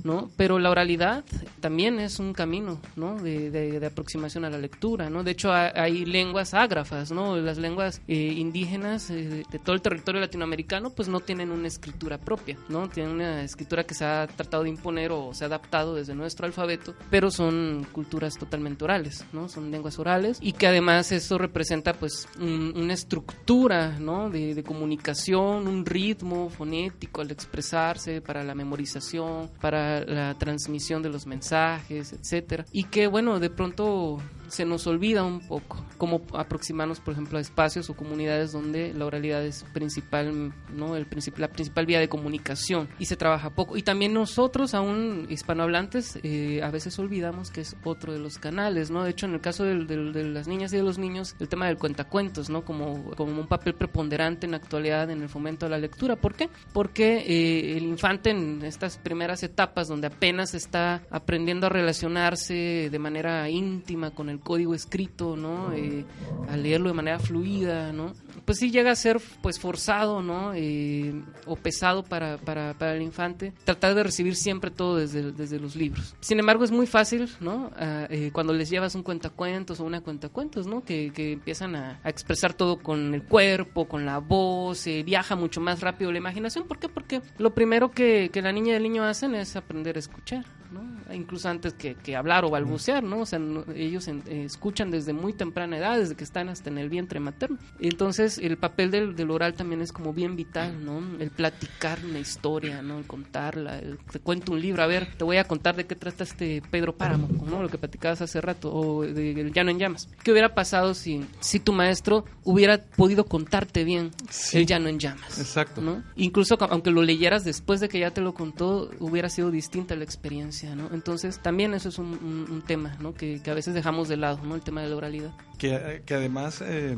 ¿no? Pero la oralidad también es un camino, ¿no? De, de- de aproximación a la lectura, ¿no? De hecho, ha- hay, lenguas ágrafas, ¿no? Las lenguas eh, indígenas eh, de, todo el territorio latinoamericano, pues no tienen una escritura propia, ¿no? Tienen una escritura que se ha tratado de imponer o se ha adaptado desde nuestro alfabeto, pero son culturas totalmente orales, ¿no? Son lenguas orales y que además eso representa, pues, un- una estructura, ¿no? De, de comunicación, un ritmo fonético al expresarse, para la memorización, para la transmisión de los mensajes, etcétera. Y que, bueno, de pronto se nos olvida un poco cómo aproximarnos, por ejemplo, a espacios o comunidades donde la oralidad es principal, ¿no? El princip- la principal vía de comunicación y se trabaja poco. Y también nosotros, aún hispanohablantes, eh, a veces olvidamos que es otro de los canales, ¿no? De hecho, en el caso de las niñas y de los niños, el tema del cuentacuentos, ¿no? Como, como un papel preponderante en la actualidad en el fomento de la lectura. ¿Por qué? Porque eh, el infante en estas primeras etapas donde apenas está aprendiendo a relacionarse de manera íntima con el código escrito, ¿no? Eh, a leerlo de manera fluida, ¿no? Pues sí llega a ser pues forzado, ¿no? Eh, o pesado para, para, para, el infante tratar de recibir siempre todo desde, desde los libros. Sin embargo, es muy fácil, ¿no? Ah, eh, cuando les llevas un cuentacuentos o una cuentacuentos, ¿no? Que, que empiezan a, a, expresar todo con el cuerpo, con la voz, viaja mucho más rápido la imaginación. ¿Por qué? Porque lo primero que, que la niña y el niño hacen es aprender a escuchar, ¿no? incluso antes que, que hablar o balbucear, ¿no? O sea, ellos en, eh, escuchan desde muy temprana edad, desde que están hasta en el vientre materno. Entonces, el papel del, del, oral también es como bien vital, ¿no? El platicar una historia, ¿no? El contarla, el, te cuento un libro, a ver, te voy a contar de qué trata este Pedro Páramo, ¿no? Lo que platicabas hace rato, o de, El Llano en Llamas. ¿Qué hubiera pasado si, si tu maestro hubiera podido contarte bien Sí. El Llano en Llamas? Exacto. ¿no? Incluso aunque lo leyeras después de que ya te lo contó, hubiera sido distinta la experiencia, ¿no? Entonces, también eso es un, un, un tema, ¿no? Que, que, a veces dejamos de lado, ¿no? El tema de la oralidad. Que, que además eh,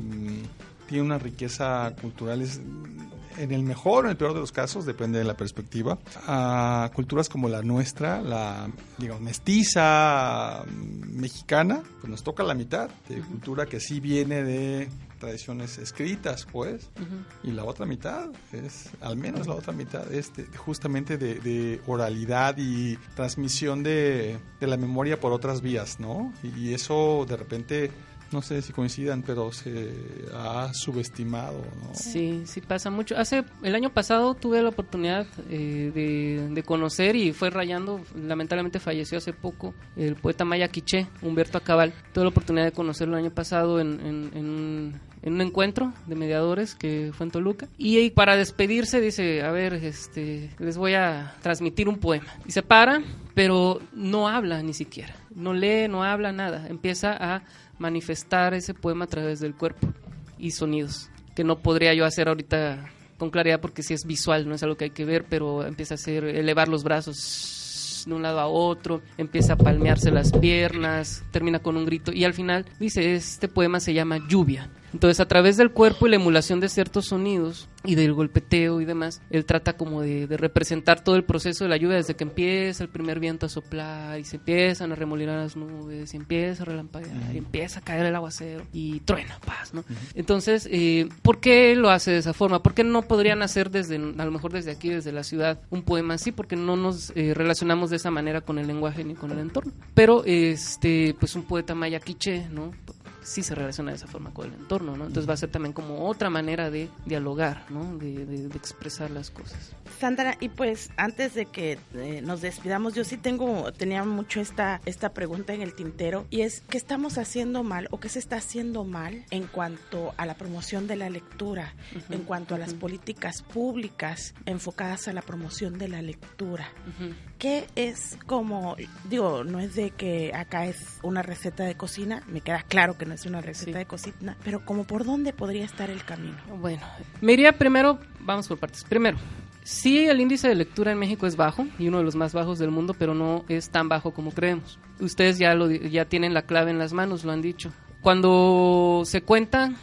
tiene una riqueza cultural, es, en el mejor o en el peor de los casos, depende de la perspectiva, a culturas como la nuestra, la, digamos, mestiza mexicana, pues nos toca la mitad de cultura que sí viene de tradiciones escritas, pues, uh -huh. y la otra mitad es, al menos la otra mitad, es de, justamente de, de, oralidad y transmisión de, de, la memoria por otras vías, ¿no? Y eso de repente no sé si coincidan, pero se ha subestimado, ¿no? Sí, sí pasa mucho. Hace el año pasado tuve la oportunidad eh, de, de, conocer y fue rayando, lamentablemente falleció hace poco, el poeta maya quiché, Humberto Acabal. Tuve la oportunidad de conocerlo el año pasado en, en, en, en un encuentro de mediadores que fue en Toluca. Y, y, para despedirse dice, a ver, este, les voy a transmitir un poema. Y se para, pero no habla ni siquiera. No lee, no habla, nada. Empieza a manifestar ese poema a través del cuerpo y sonidos, que no podría yo hacer ahorita con claridad porque si es visual, no es algo que hay que ver, pero empieza a hacer, elevar los brazos de un lado a otro, empieza a palmearse las piernas, termina con un grito y al final dice, este poema se llama Lluvia. Entonces, a través del cuerpo y la emulación de ciertos sonidos y del golpeteo y demás, él trata como de, de, representar todo el proceso de la lluvia desde que empieza el primer viento a soplar y se empiezan a remolinar las nubes y empieza a relampaguear uh -huh. y empieza a caer el aguacero y truena, paz, ¿no? Uh -huh. Entonces, eh, ¿por qué lo hace de esa forma? ¿Por qué no podrían hacer desde, a lo mejor desde aquí, desde la ciudad, un poema así? Porque no nos eh, relacionamos de esa manera con el lenguaje ni con el entorno. Pero, este, pues un poeta maya quiche, ¿no? Sí se relaciona de esa forma con el entorno, ¿no? Entonces va a ser también como otra manera de dialogar, ¿no? De, de, de expresar las cosas. Sandra, y pues antes de que eh, nos despidamos, yo sí tengo, tenía mucho esta, esta pregunta en el tintero, y es, ¿qué estamos haciendo mal o qué se está haciendo mal en cuanto a la promoción de la lectura, uh -huh. en cuanto a las políticas públicas enfocadas a la promoción de la lectura? Uh -huh. ¿Qué es como, digo, no es de que acá es una receta de cocina, me queda claro que no es una receta sí. de cocina, pero como por dónde podría estar el camino? Bueno, me iría primero, vamos por partes. Primero, sí el índice de lectura en México es bajo y uno de los más bajos del mundo, pero no es tan bajo como creemos. Ustedes ya lo ya tienen la clave en las manos, lo han dicho. Cuando se cuenta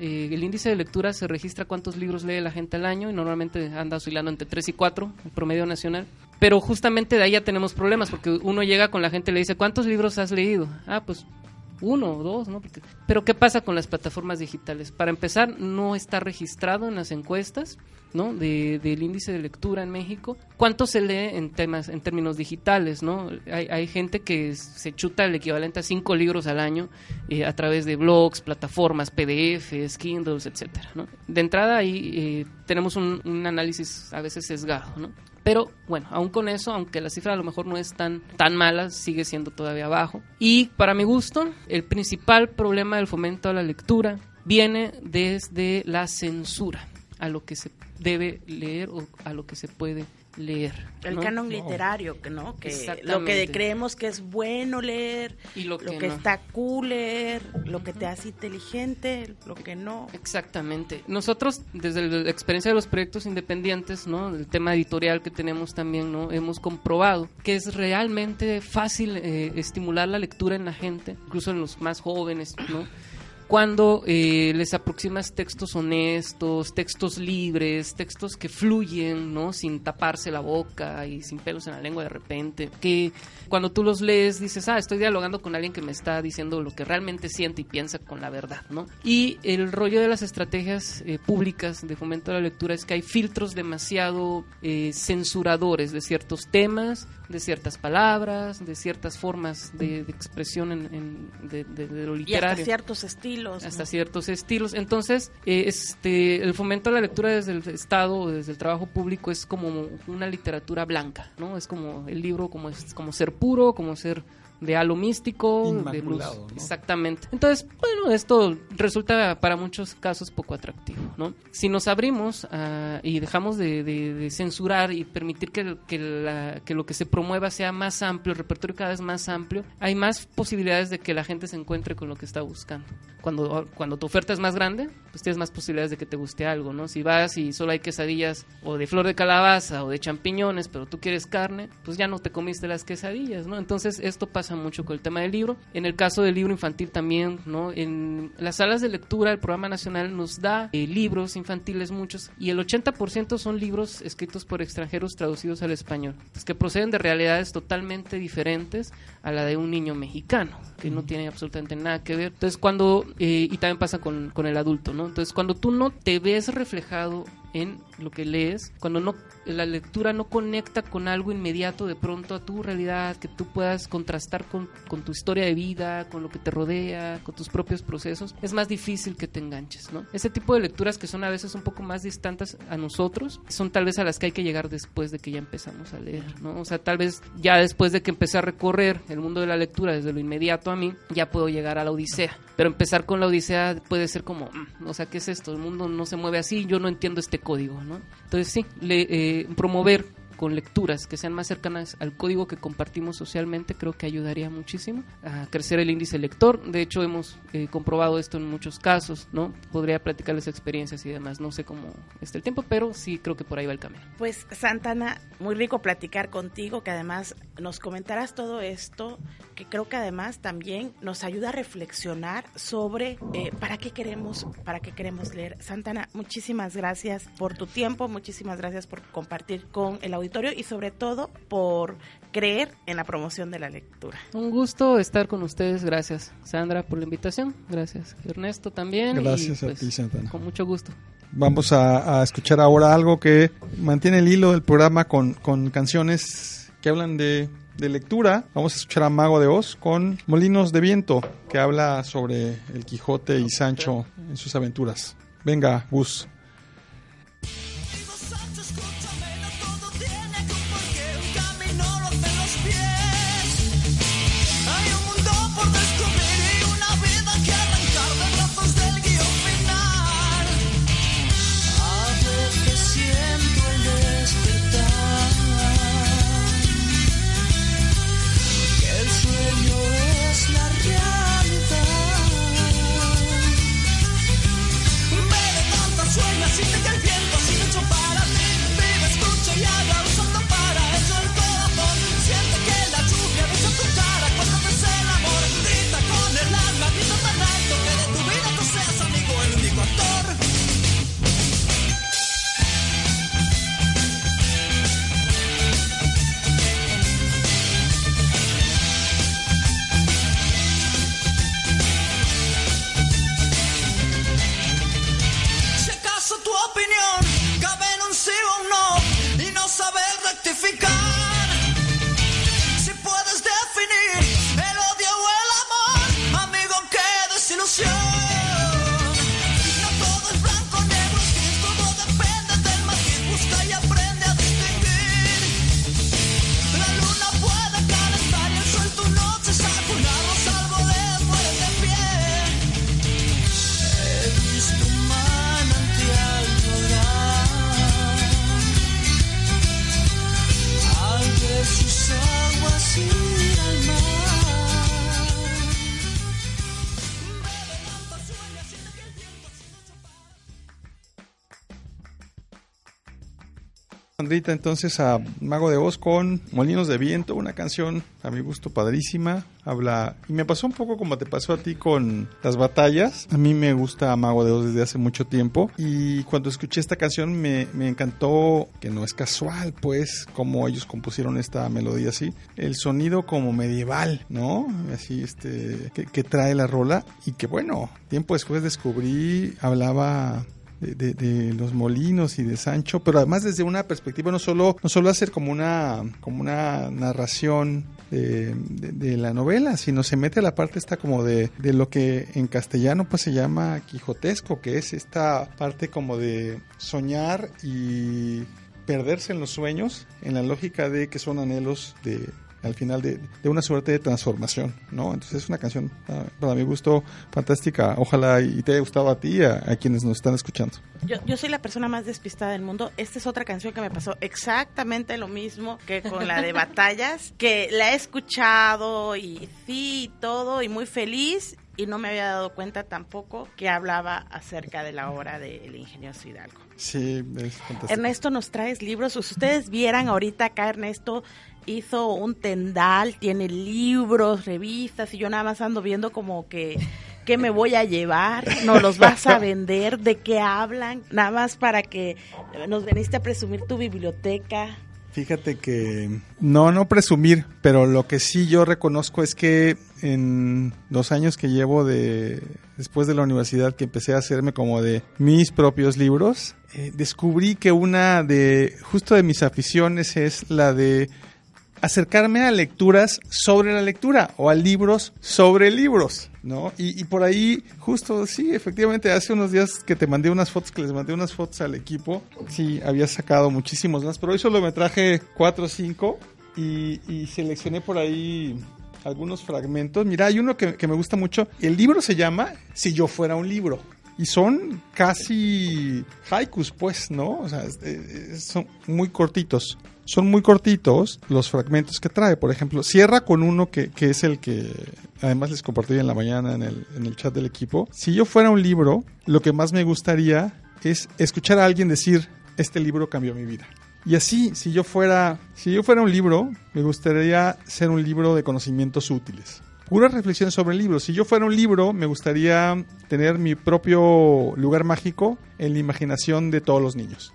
eh, el índice de lectura se registra cuántos libros lee la gente al año y normalmente anda oscilando entre 3 y 4, el promedio nacional. Pero justamente de ahí ya tenemos problemas porque uno llega con la gente y le dice, ¿cuántos libros has leído? Ah, pues uno o dos, ¿no? Porque, pero ¿qué pasa con las plataformas digitales? Para empezar, no está registrado en las encuestas, ¿no? De, del índice de lectura en México. ¿Cuánto se lee en temas, en términos digitales, ¿no? Hay, hay gente que se chuta el equivalente a cinco libros al año eh, a través de blogs, plataformas, PDFs, Kindles, etcétera, ¿no? De entrada ahí eh, tenemos un, un análisis a veces sesgado, ¿no? Pero bueno, aún con eso, aunque la cifra a lo mejor no es tan, tan mala, sigue siendo todavía bajo. Y para mi gusto, el principal problema del fomento a la lectura viene desde la censura a lo que se debe leer o a lo que se puede leer. El ¿no? canon literario, que no, que lo que creemos que es bueno leer, y lo que, lo que no. está cool leer, lo que te hace inteligente, lo que no. Exactamente. Nosotros desde la experiencia de los proyectos independientes, ¿no? El tema editorial que tenemos también, ¿no? Hemos comprobado que es realmente fácil eh, estimular la lectura en la gente, incluso en los más jóvenes, ¿no? Cuando eh, les aproximas textos honestos, textos libres, textos que fluyen, ¿no? Sin taparse la boca y sin pelos en la lengua de repente. Que cuando tú los lees dices, ah, estoy dialogando con alguien que me está diciendo lo que realmente siente y piensa con la verdad, ¿no? Y el rollo de las estrategias eh, públicas de fomento a la lectura es que hay filtros demasiado eh, censuradores de ciertos temas, de ciertas palabras, de ciertas formas de, de expresión en, en- de, de- de lo Y literario hasta ciertos estilos. hasta ¿no? ciertos estilos. Entonces, eh, este, el fomento a la lectura desde el Estado o desde el trabajo público es como una literatura blanca, ¿no? Es como el libro, como, es, como ser puro, como ser de halo místico, de luz. Inmaculado, ¿no? Exactamente. Entonces, bueno, esto resulta para muchos casos poco atractivo, ¿no? Si nos abrimos ah, y dejamos de, de- de censurar y permitir que, que, la- que lo que se promueva sea más amplio, el repertorio cada vez más amplio, hay más posibilidades de que la gente se encuentre con lo que está buscando. Cuando, cuando tu oferta es más grande, pues tienes más posibilidades de que te guste algo, ¿no? Si vas y solo hay quesadillas o de flor de calabaza o de champiñones, pero tú quieres carne, pues ya no te comiste las quesadillas, ¿no? Entonces esto pasa mucho con el tema del libro. En el caso del libro infantil también, ¿no? En las salas de lectura, el programa nacional nos da eh, libros infantiles muchos y el 80% son libros escritos por extranjeros traducidos al español, pues que proceden de realidades totalmente diferentes a la de un niño mexicano, que no tiene absolutamente nada que ver. Entonces cuando, eh, y también pasa con, con el adulto, ¿no? Entonces cuando tú no te ves reflejado en lo que lees, cuando no la lectura no conecta con algo inmediato de pronto a tu realidad, que tú puedas contrastar con, con tu historia de vida, con lo que te rodea, con tus propios procesos, es más difícil que te enganches, ¿no? Ese tipo de lecturas que son a veces un poco más distantes a nosotros, son tal vez a las que hay que llegar después de que ya empezamos a leer, ¿no? O sea, tal vez ya después de que empecé a recorrer el mundo de la lectura desde lo inmediato a mí, ya puedo llegar a la Odisea. Pero empezar con la Odisea puede ser como, mm, o sea, ¿qué es esto? El mundo no se mueve así, yo no entiendo este código, ¿no? Entonces sí, le, eh, promover con lecturas que sean más cercanas al código que compartimos socialmente, creo que ayudaría muchísimo a crecer el índice lector. De hecho, hemos eh, comprobado esto en muchos casos, ¿no? Podría platicarles experiencias y demás. No sé cómo está el tiempo, pero sí creo que por ahí va el camino. Pues Santana, muy rico platicar contigo, que además nos comentarás todo esto, que creo que además también nos ayuda a reflexionar sobre eh, para qué queremos, para qué queremos leer. Santana, muchísimas gracias por tu tiempo, muchísimas gracias por compartir con el auditorio y sobre todo por creer en la promoción de la lectura. Un gusto estar con ustedes. Gracias, Sandra, por la invitación. Gracias, Ernesto también. y, Gracias a pues, ti, Santana. Con mucho gusto. Vamos a, a escuchar ahora algo que mantiene el hilo del programa con, con canciones que hablan de, de lectura. Vamos a escuchar a Mago de Oz con Molinos de Viento, que habla sobre el Quijote y Sancho en sus aventuras. Venga, Gus. Andrita, entonces a Mago de Oz con Molinos de Viento, una canción a mi gusto padrísima. Habla, y me pasó un poco como te pasó a ti con las batallas. A mí me gusta Mago de Oz desde hace mucho tiempo. Y cuando escuché esta canción me, me encantó, que no es casual, pues, como ellos compusieron esta melodía así. El sonido como medieval, ¿no? Así, este, que, que trae la rola. Y que bueno, tiempo después descubrí, hablaba de, los molinos y de Sancho, pero además desde una perspectiva no solo, no solo hacer como una, como una narración de, la novela, sino se mete a la parte esta como de, de lo que en castellano pues se llama quijotesco, que es esta parte como de soñar y perderse en los sueños, en la lógica de que son anhelos de al final de, de una suerte de transformación, ¿no? Entonces es una canción, ah, para mi gusto, fantástica. Ojalá y te haya gustado a ti y a, a quienes nos están escuchando. Yo, yo soy la persona más despistada del mundo. Esta es otra canción que me pasó exactamente lo mismo que con la de batallas, que la he escuchado y sí, y todo, y muy feliz. Y no me había dado cuenta tampoco que hablaba acerca de la obra del ingenioso Hidalgo. Sí, es fantástico. Ernesto, nos traes libros. Si ustedes vieran ahorita acá, Ernesto hizo un tendal, tiene libros, revistas, y yo nada más ando viendo como que qué me voy a llevar, nos los vas a vender, de qué hablan, nada más para que nos veniste a presumir tu biblioteca. Fíjate que no, no presumir, pero lo que sí yo reconozco es que en los años que llevo de después de la universidad que empecé a hacerme como de mis propios libros, eh, descubrí que una de justo de mis aficiones es la de acercarme a lecturas sobre la lectura o a libros sobre libros, ¿no? Y, por ahí, justo, sí, efectivamente, hace unos días que te mandé unas fotos, que les mandé unas fotos al equipo, sí, había sacado muchísimos más, pero hoy solo me traje cuatro o cinco y, y seleccioné por ahí algunos fragmentos. Mira, hay uno que, que me gusta mucho. El libro se llama Si yo fuera un libro. Y son casi haikus, pues, ¿no? O sea, son muy cortitos. Son muy cortitos los fragmentos que trae. Por ejemplo, cierra con uno que, que es el que además les compartí en la mañana en el, en el chat del equipo. Si yo fuera un libro, lo que más me gustaría es escuchar a alguien decir, este libro cambió mi vida. Y así, si yo fuera, si yo fuera un libro, me gustaría ser un libro de conocimientos útiles. Pura reflexión sobre el libro. Si yo fuera un libro, me gustaría tener mi propio lugar mágico en la imaginación de todos los niños.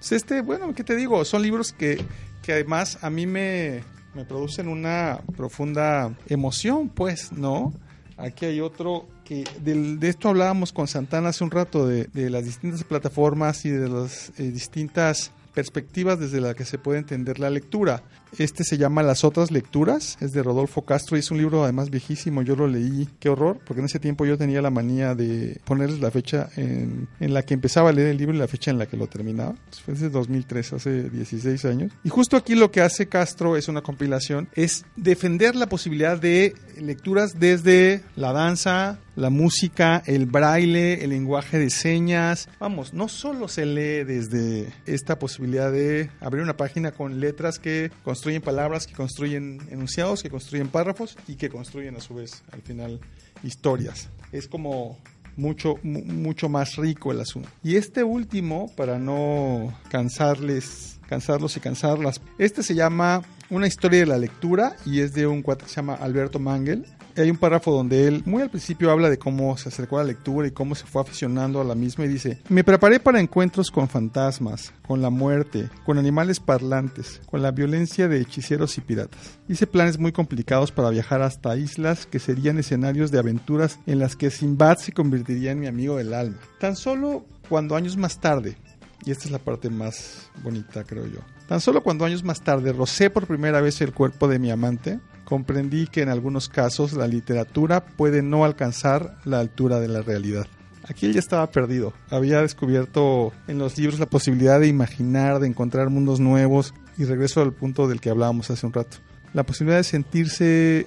Entonces, este, bueno, ¿qué te digo? Son libros que, que además a mí me, me producen una profunda emoción, pues, ¿no? Aquí hay otro que del- de esto hablábamos con Santana hace un rato, de, de las distintas plataformas y de las eh, distintas perspectivas desde las que se puede entender la lectura. Este se llama Las otras lecturas, es de Rodolfo Castro y es un libro además viejísimo, yo lo leí, qué horror, porque en ese tiempo yo tenía la manía de ponerles la fecha en, en la que empezaba a leer el libro y la fecha en la que lo terminaba. Fue desde 2003, hace 16 años. Y justo aquí lo que hace Castro es una compilación, es defender la posibilidad de lecturas desde la danza, la música, el braille, el lenguaje de señas. Vamos, no solo se lee desde esta posibilidad de abrir una página con letras que construyen palabras, que construyen enunciados, que construyen párrafos y que construyen a su vez al final historias. Es como mucho mu- mucho más rico el asunto. Y este último, para no cansarles, cansarlos y cansarlas, este se llama Una historia de la lectura y es de un cuate que se llama Alberto Mangel. Hay un párrafo donde él muy al principio habla de cómo se acercó a la lectura y cómo se fue aficionando a la misma y dice, me preparé para encuentros con fantasmas, con la muerte, con animales parlantes, con la violencia de hechiceros y piratas. Hice planes muy complicados para viajar hasta islas que serían escenarios de aventuras en las que Sinbad se convertiría en mi amigo del alma. Tan solo cuando años más tarde, y esta es la parte más bonita creo yo, tan solo cuando años más tarde rocé por primera vez el cuerpo de mi amante, comprendí que en algunos casos la literatura puede no alcanzar la altura de la realidad. Aquí él ya estaba perdido. Había descubierto en los libros la posibilidad de imaginar, de encontrar mundos nuevos y regreso al punto del que hablábamos hace un rato. La posibilidad de sentirse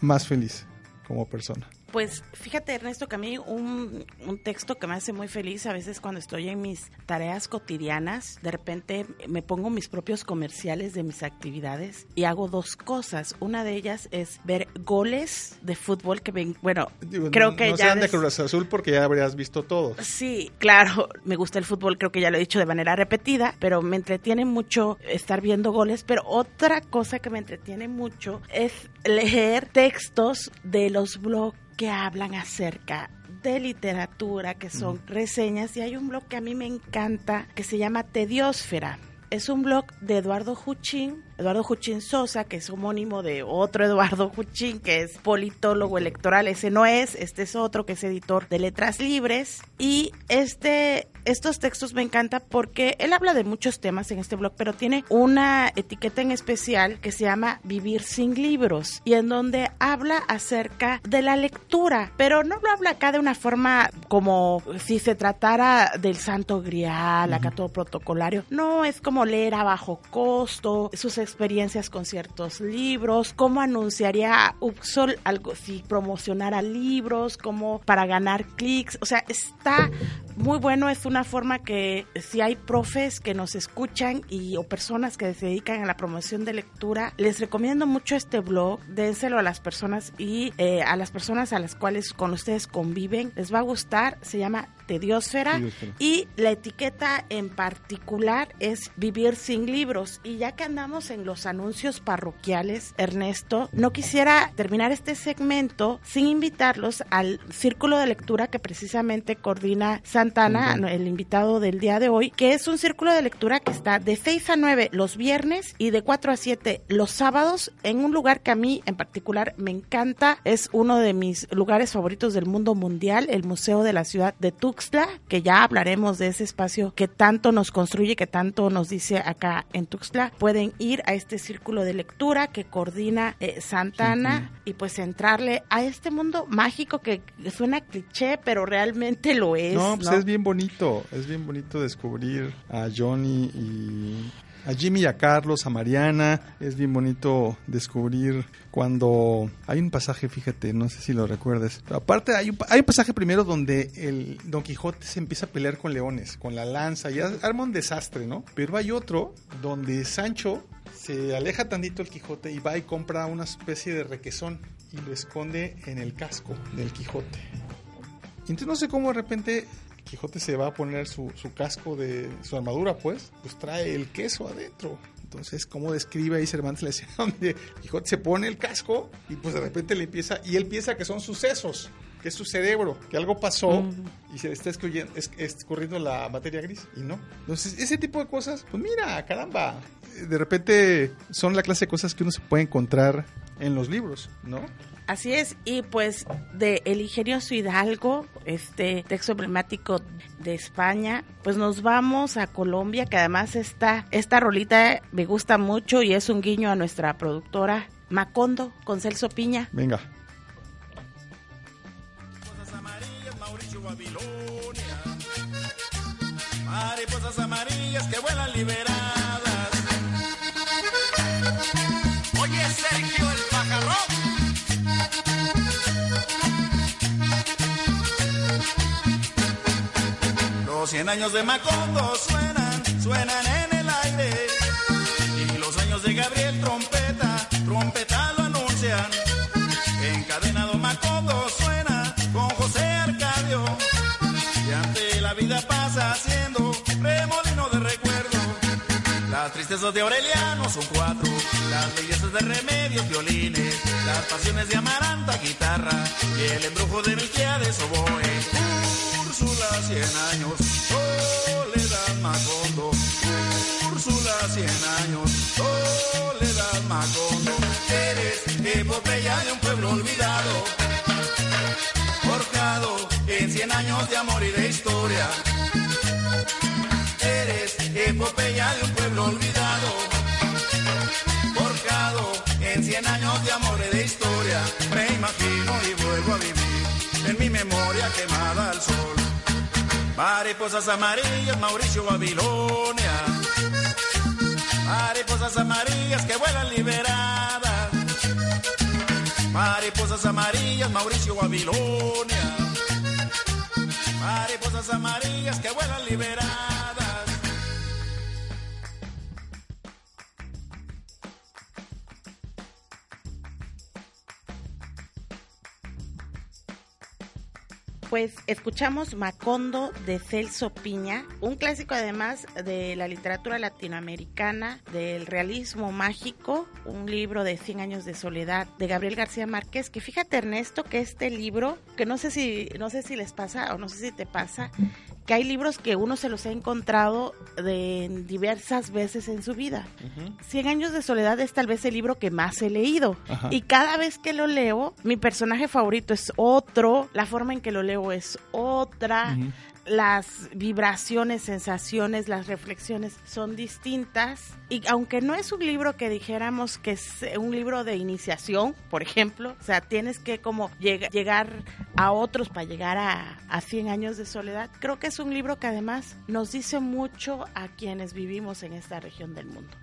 más feliz como persona. Pues fíjate, Ernesto, que a mí un, un texto que me hace muy feliz a veces cuando estoy en mis tareas cotidianas, de repente me pongo mis propios comerciales de mis actividades y hago dos cosas. Una de ellas es ver goles de fútbol que ven, bueno, Digo, creo no, que no ya sean de Cruz Azul porque ya habrías visto todos. Sí, claro, me gusta el fútbol, creo que ya lo he dicho de manera repetida, pero me entretiene mucho estar viendo goles, pero otra cosa que me entretiene mucho es leer textos de los blogs que hablan acerca de literatura, que son reseñas, y hay un blog que a mí me encanta, que se llama Tediosfera. Es un blog de Eduardo Juchín, Eduardo Juchín Sosa, que es homónimo de otro Eduardo Juchín, que es politólogo electoral. Ese no es, este es otro, que es editor de Letras Libres. Y este, estos textos me encantan porque él habla de muchos temas en este blog, pero tiene una etiqueta en especial que se llama Vivir sin libros, y en donde habla acerca de la lectura, pero no lo habla acá de una forma como si se tratara del santo grial, acá todo protocolario. No, es como leer a bajo costo, sus experiencias con ciertos libros, cómo anunciaría Upsol algo, si promocionara libros, como para ganar clics. O sea, está muy bueno, es una forma que si hay profes que nos escuchan y o personas que se dedican a la promoción de lectura, les recomiendo mucho este blog, dénselo a las personas y eh, a las personas a las cuales con ustedes conviven, les va a gustar, se llama Tediosfera y la etiqueta en particular es Vivir sin libros. Y ya que andamos en los anuncios parroquiales, Ernesto, no quisiera terminar este segmento sin invitarlos al círculo de lectura que precisamente coordina Santana, Ujú. el invitado del día de hoy, que es un círculo de lectura que está de 6 a 9 los viernes y de 4 a 7 los sábados en un lugar que a mí en particular me encanta. Es uno de mis lugares favoritos del mundo mundial, el Museo de la Ciudad de Tuxtla, que ya hablaremos de ese espacio que tanto nos construye, que tanto nos dice acá en Tuxtla. Pueden ir a este círculo de lectura que coordina eh, Santana y pues entrarle a este mundo mágico que suena cliché, pero realmente lo es. no, pues es bien bonito, es bien bonito descubrir a Johnny y a Jimmy a Carlos, a Mariana, es bien bonito descubrir cuando hay un pasaje, fíjate, no sé si lo recuerdes. Aparte hay un, hay un pasaje primero donde el Don Quijote se empieza a pelear con leones, con la lanza, y arma un desastre, ¿no? Pero hay otro donde Sancho se aleja tantito el Quijote y va y compra una especie de requesón y lo esconde en el casco del Quijote. Entonces no sé cómo de repente Quijote se va a poner su, casco de su armadura, pues, pues trae el queso adentro. Entonces, ¿cómo describe ahí Cervantes la escena Quijote se pone el casco y pues de repente le empieza, y él piensa que son sucesos, que es su cerebro, que algo pasó y se está escurriendo, es- escurriendo la materia gris, y no. Entonces, ese tipo de cosas, pues mira, caramba, de repente son la clase de cosas que uno se puede encontrar en los libros, ¿no? Así es, y pues de El ingenioso Hidalgo, este texto emblemático de España, pues nos vamos a Colombia, que además está, esta rolita me gusta mucho y es un guiño a nuestra productora Macondo con Celso Piña. Venga. Babilonia. Mariposas amarillas que vuelan liberadas. Oye, Sergio el pajarón. Los cien años de Macondo suenan, suenan en el aire. Y los años de Gabriel trompeta tristezas de Aureliano son cuatro. Las bellezas de Remedios, violines. Las pasiones de Amaranta, guitarra. Y el embrujo de Melquiades, oboe. Úrsula, cien años. Soledad Macondo. Úrsula, cien años. Soledad Macondo. Eres epopeya de un pueblo olvidado. Forjado en cien años de amor y de historia. Epopeya de un pueblo olvidado. Forjado en cien años de amor y de historia. Me imagino y vuelvo a vivir en mi memoria quemada al sol. Mariposas amarillas, Mauricio Babilonia. Mariposas amarillas que vuelan liberadas. Mariposas amarillas, Mauricio Babilonia. Mariposas amarillas que vuelan liberadas. Pues escuchamos Macondo de Celso Piña, un clásico además de la literatura latinoamericana, del realismo mágico, un libro de 100 años de soledad de Gabriel García Márquez, que fíjate Ernesto que este libro, que no sé si no sé si les pasa o no sé si te pasa, que hay libros que uno se los ha encontrado de diversas veces en su vida. Cien años de soledad es tal vez el libro que más he leído. Ajá. Y cada vez que lo leo, mi personaje favorito es otro, la forma en que lo leo es otra. Las vibraciones, sensaciones, las reflexiones son distintas. Y aunque no es un libro que dijéramos que es un libro de iniciación, por ejemplo, o sea, tienes que como llega- llegar a otros para llegar a, a 100 años de soledad, creo que es un libro que además nos dice mucho a quienes vivimos en esta región del mundo.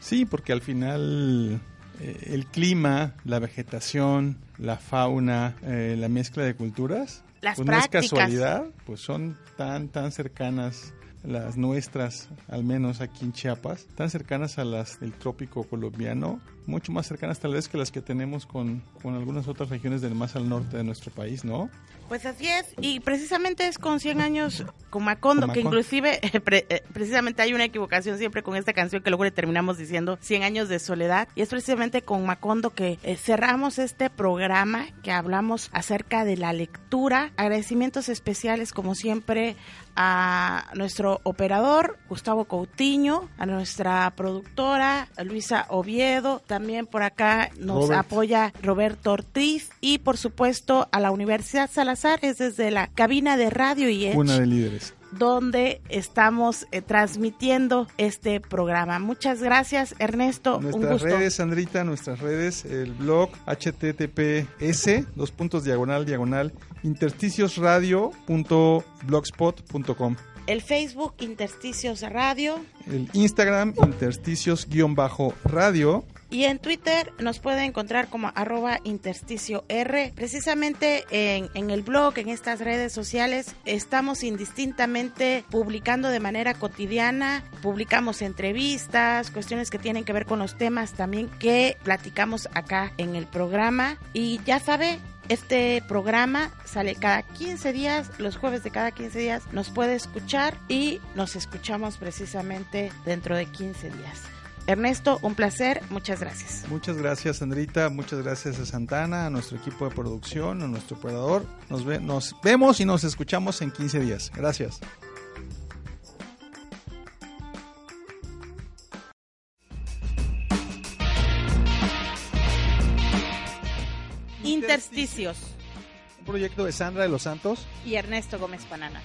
Sí, porque al final eh, el clima, la vegetación, la fauna, eh, la mezcla de culturas, Las pues no es casualidad, pues son tan, tan cercanas las nuestras, al menos aquí en Chiapas, tan cercanas a las del trópico colombiano, mucho más cercanas tal vez que las que tenemos con, con algunas otras regiones del más al norte de nuestro país, ¿no? Pues así es, y precisamente es con 100 años con Macondo, Con que inclusive eh, pre- eh, precisamente hay una equivocación siempre con esta canción que luego le terminamos diciendo 100 años de soledad, y es precisamente con Macondo que eh, cerramos este programa que hablamos acerca de la lectura. Agradecimientos especiales como siempre a nuestro operador Gustavo Coutinho, a nuestra productora Luisa Oviedo, también por acá nos Robert. apoya Roberto Ortiz y por supuesto a la Universidad Salazar, es desde la cabina de radio y Edge, Una de líderes. donde estamos eh, transmitiendo este programa. Muchas gracias Ernesto, un Nuestras gusto. redes, Sandrita, nuestras redes, el blog https, dos puntos diagonal, diagonal, intersticiosradio.blogspot.com. El Facebook Intersticios Radio El Instagram, intersticios-radio. Y en Twitter nos puede encontrar como arroba intersticio R. Precisamente en, en el blog, en estas redes sociales, estamos indistintamente publicando de manera cotidiana, publicamos entrevistas, cuestiones que tienen que ver con los temas también que platicamos acá en el programa. Y ya sabe, este programa sale cada 15 días, los jueves de cada 15 días nos puede escuchar y nos escuchamos precisamente dentro de 15 días. Ernesto, un placer, muchas gracias. Muchas gracias, Sandrita. Muchas gracias a Santana, a nuestro equipo de producción, a nuestro operador. Nos, ve- nos vemos y nos escuchamos en 15 días. Gracias. Intersticios Un proyecto de Sandra de los Santos. y Ernesto Gómez Panana.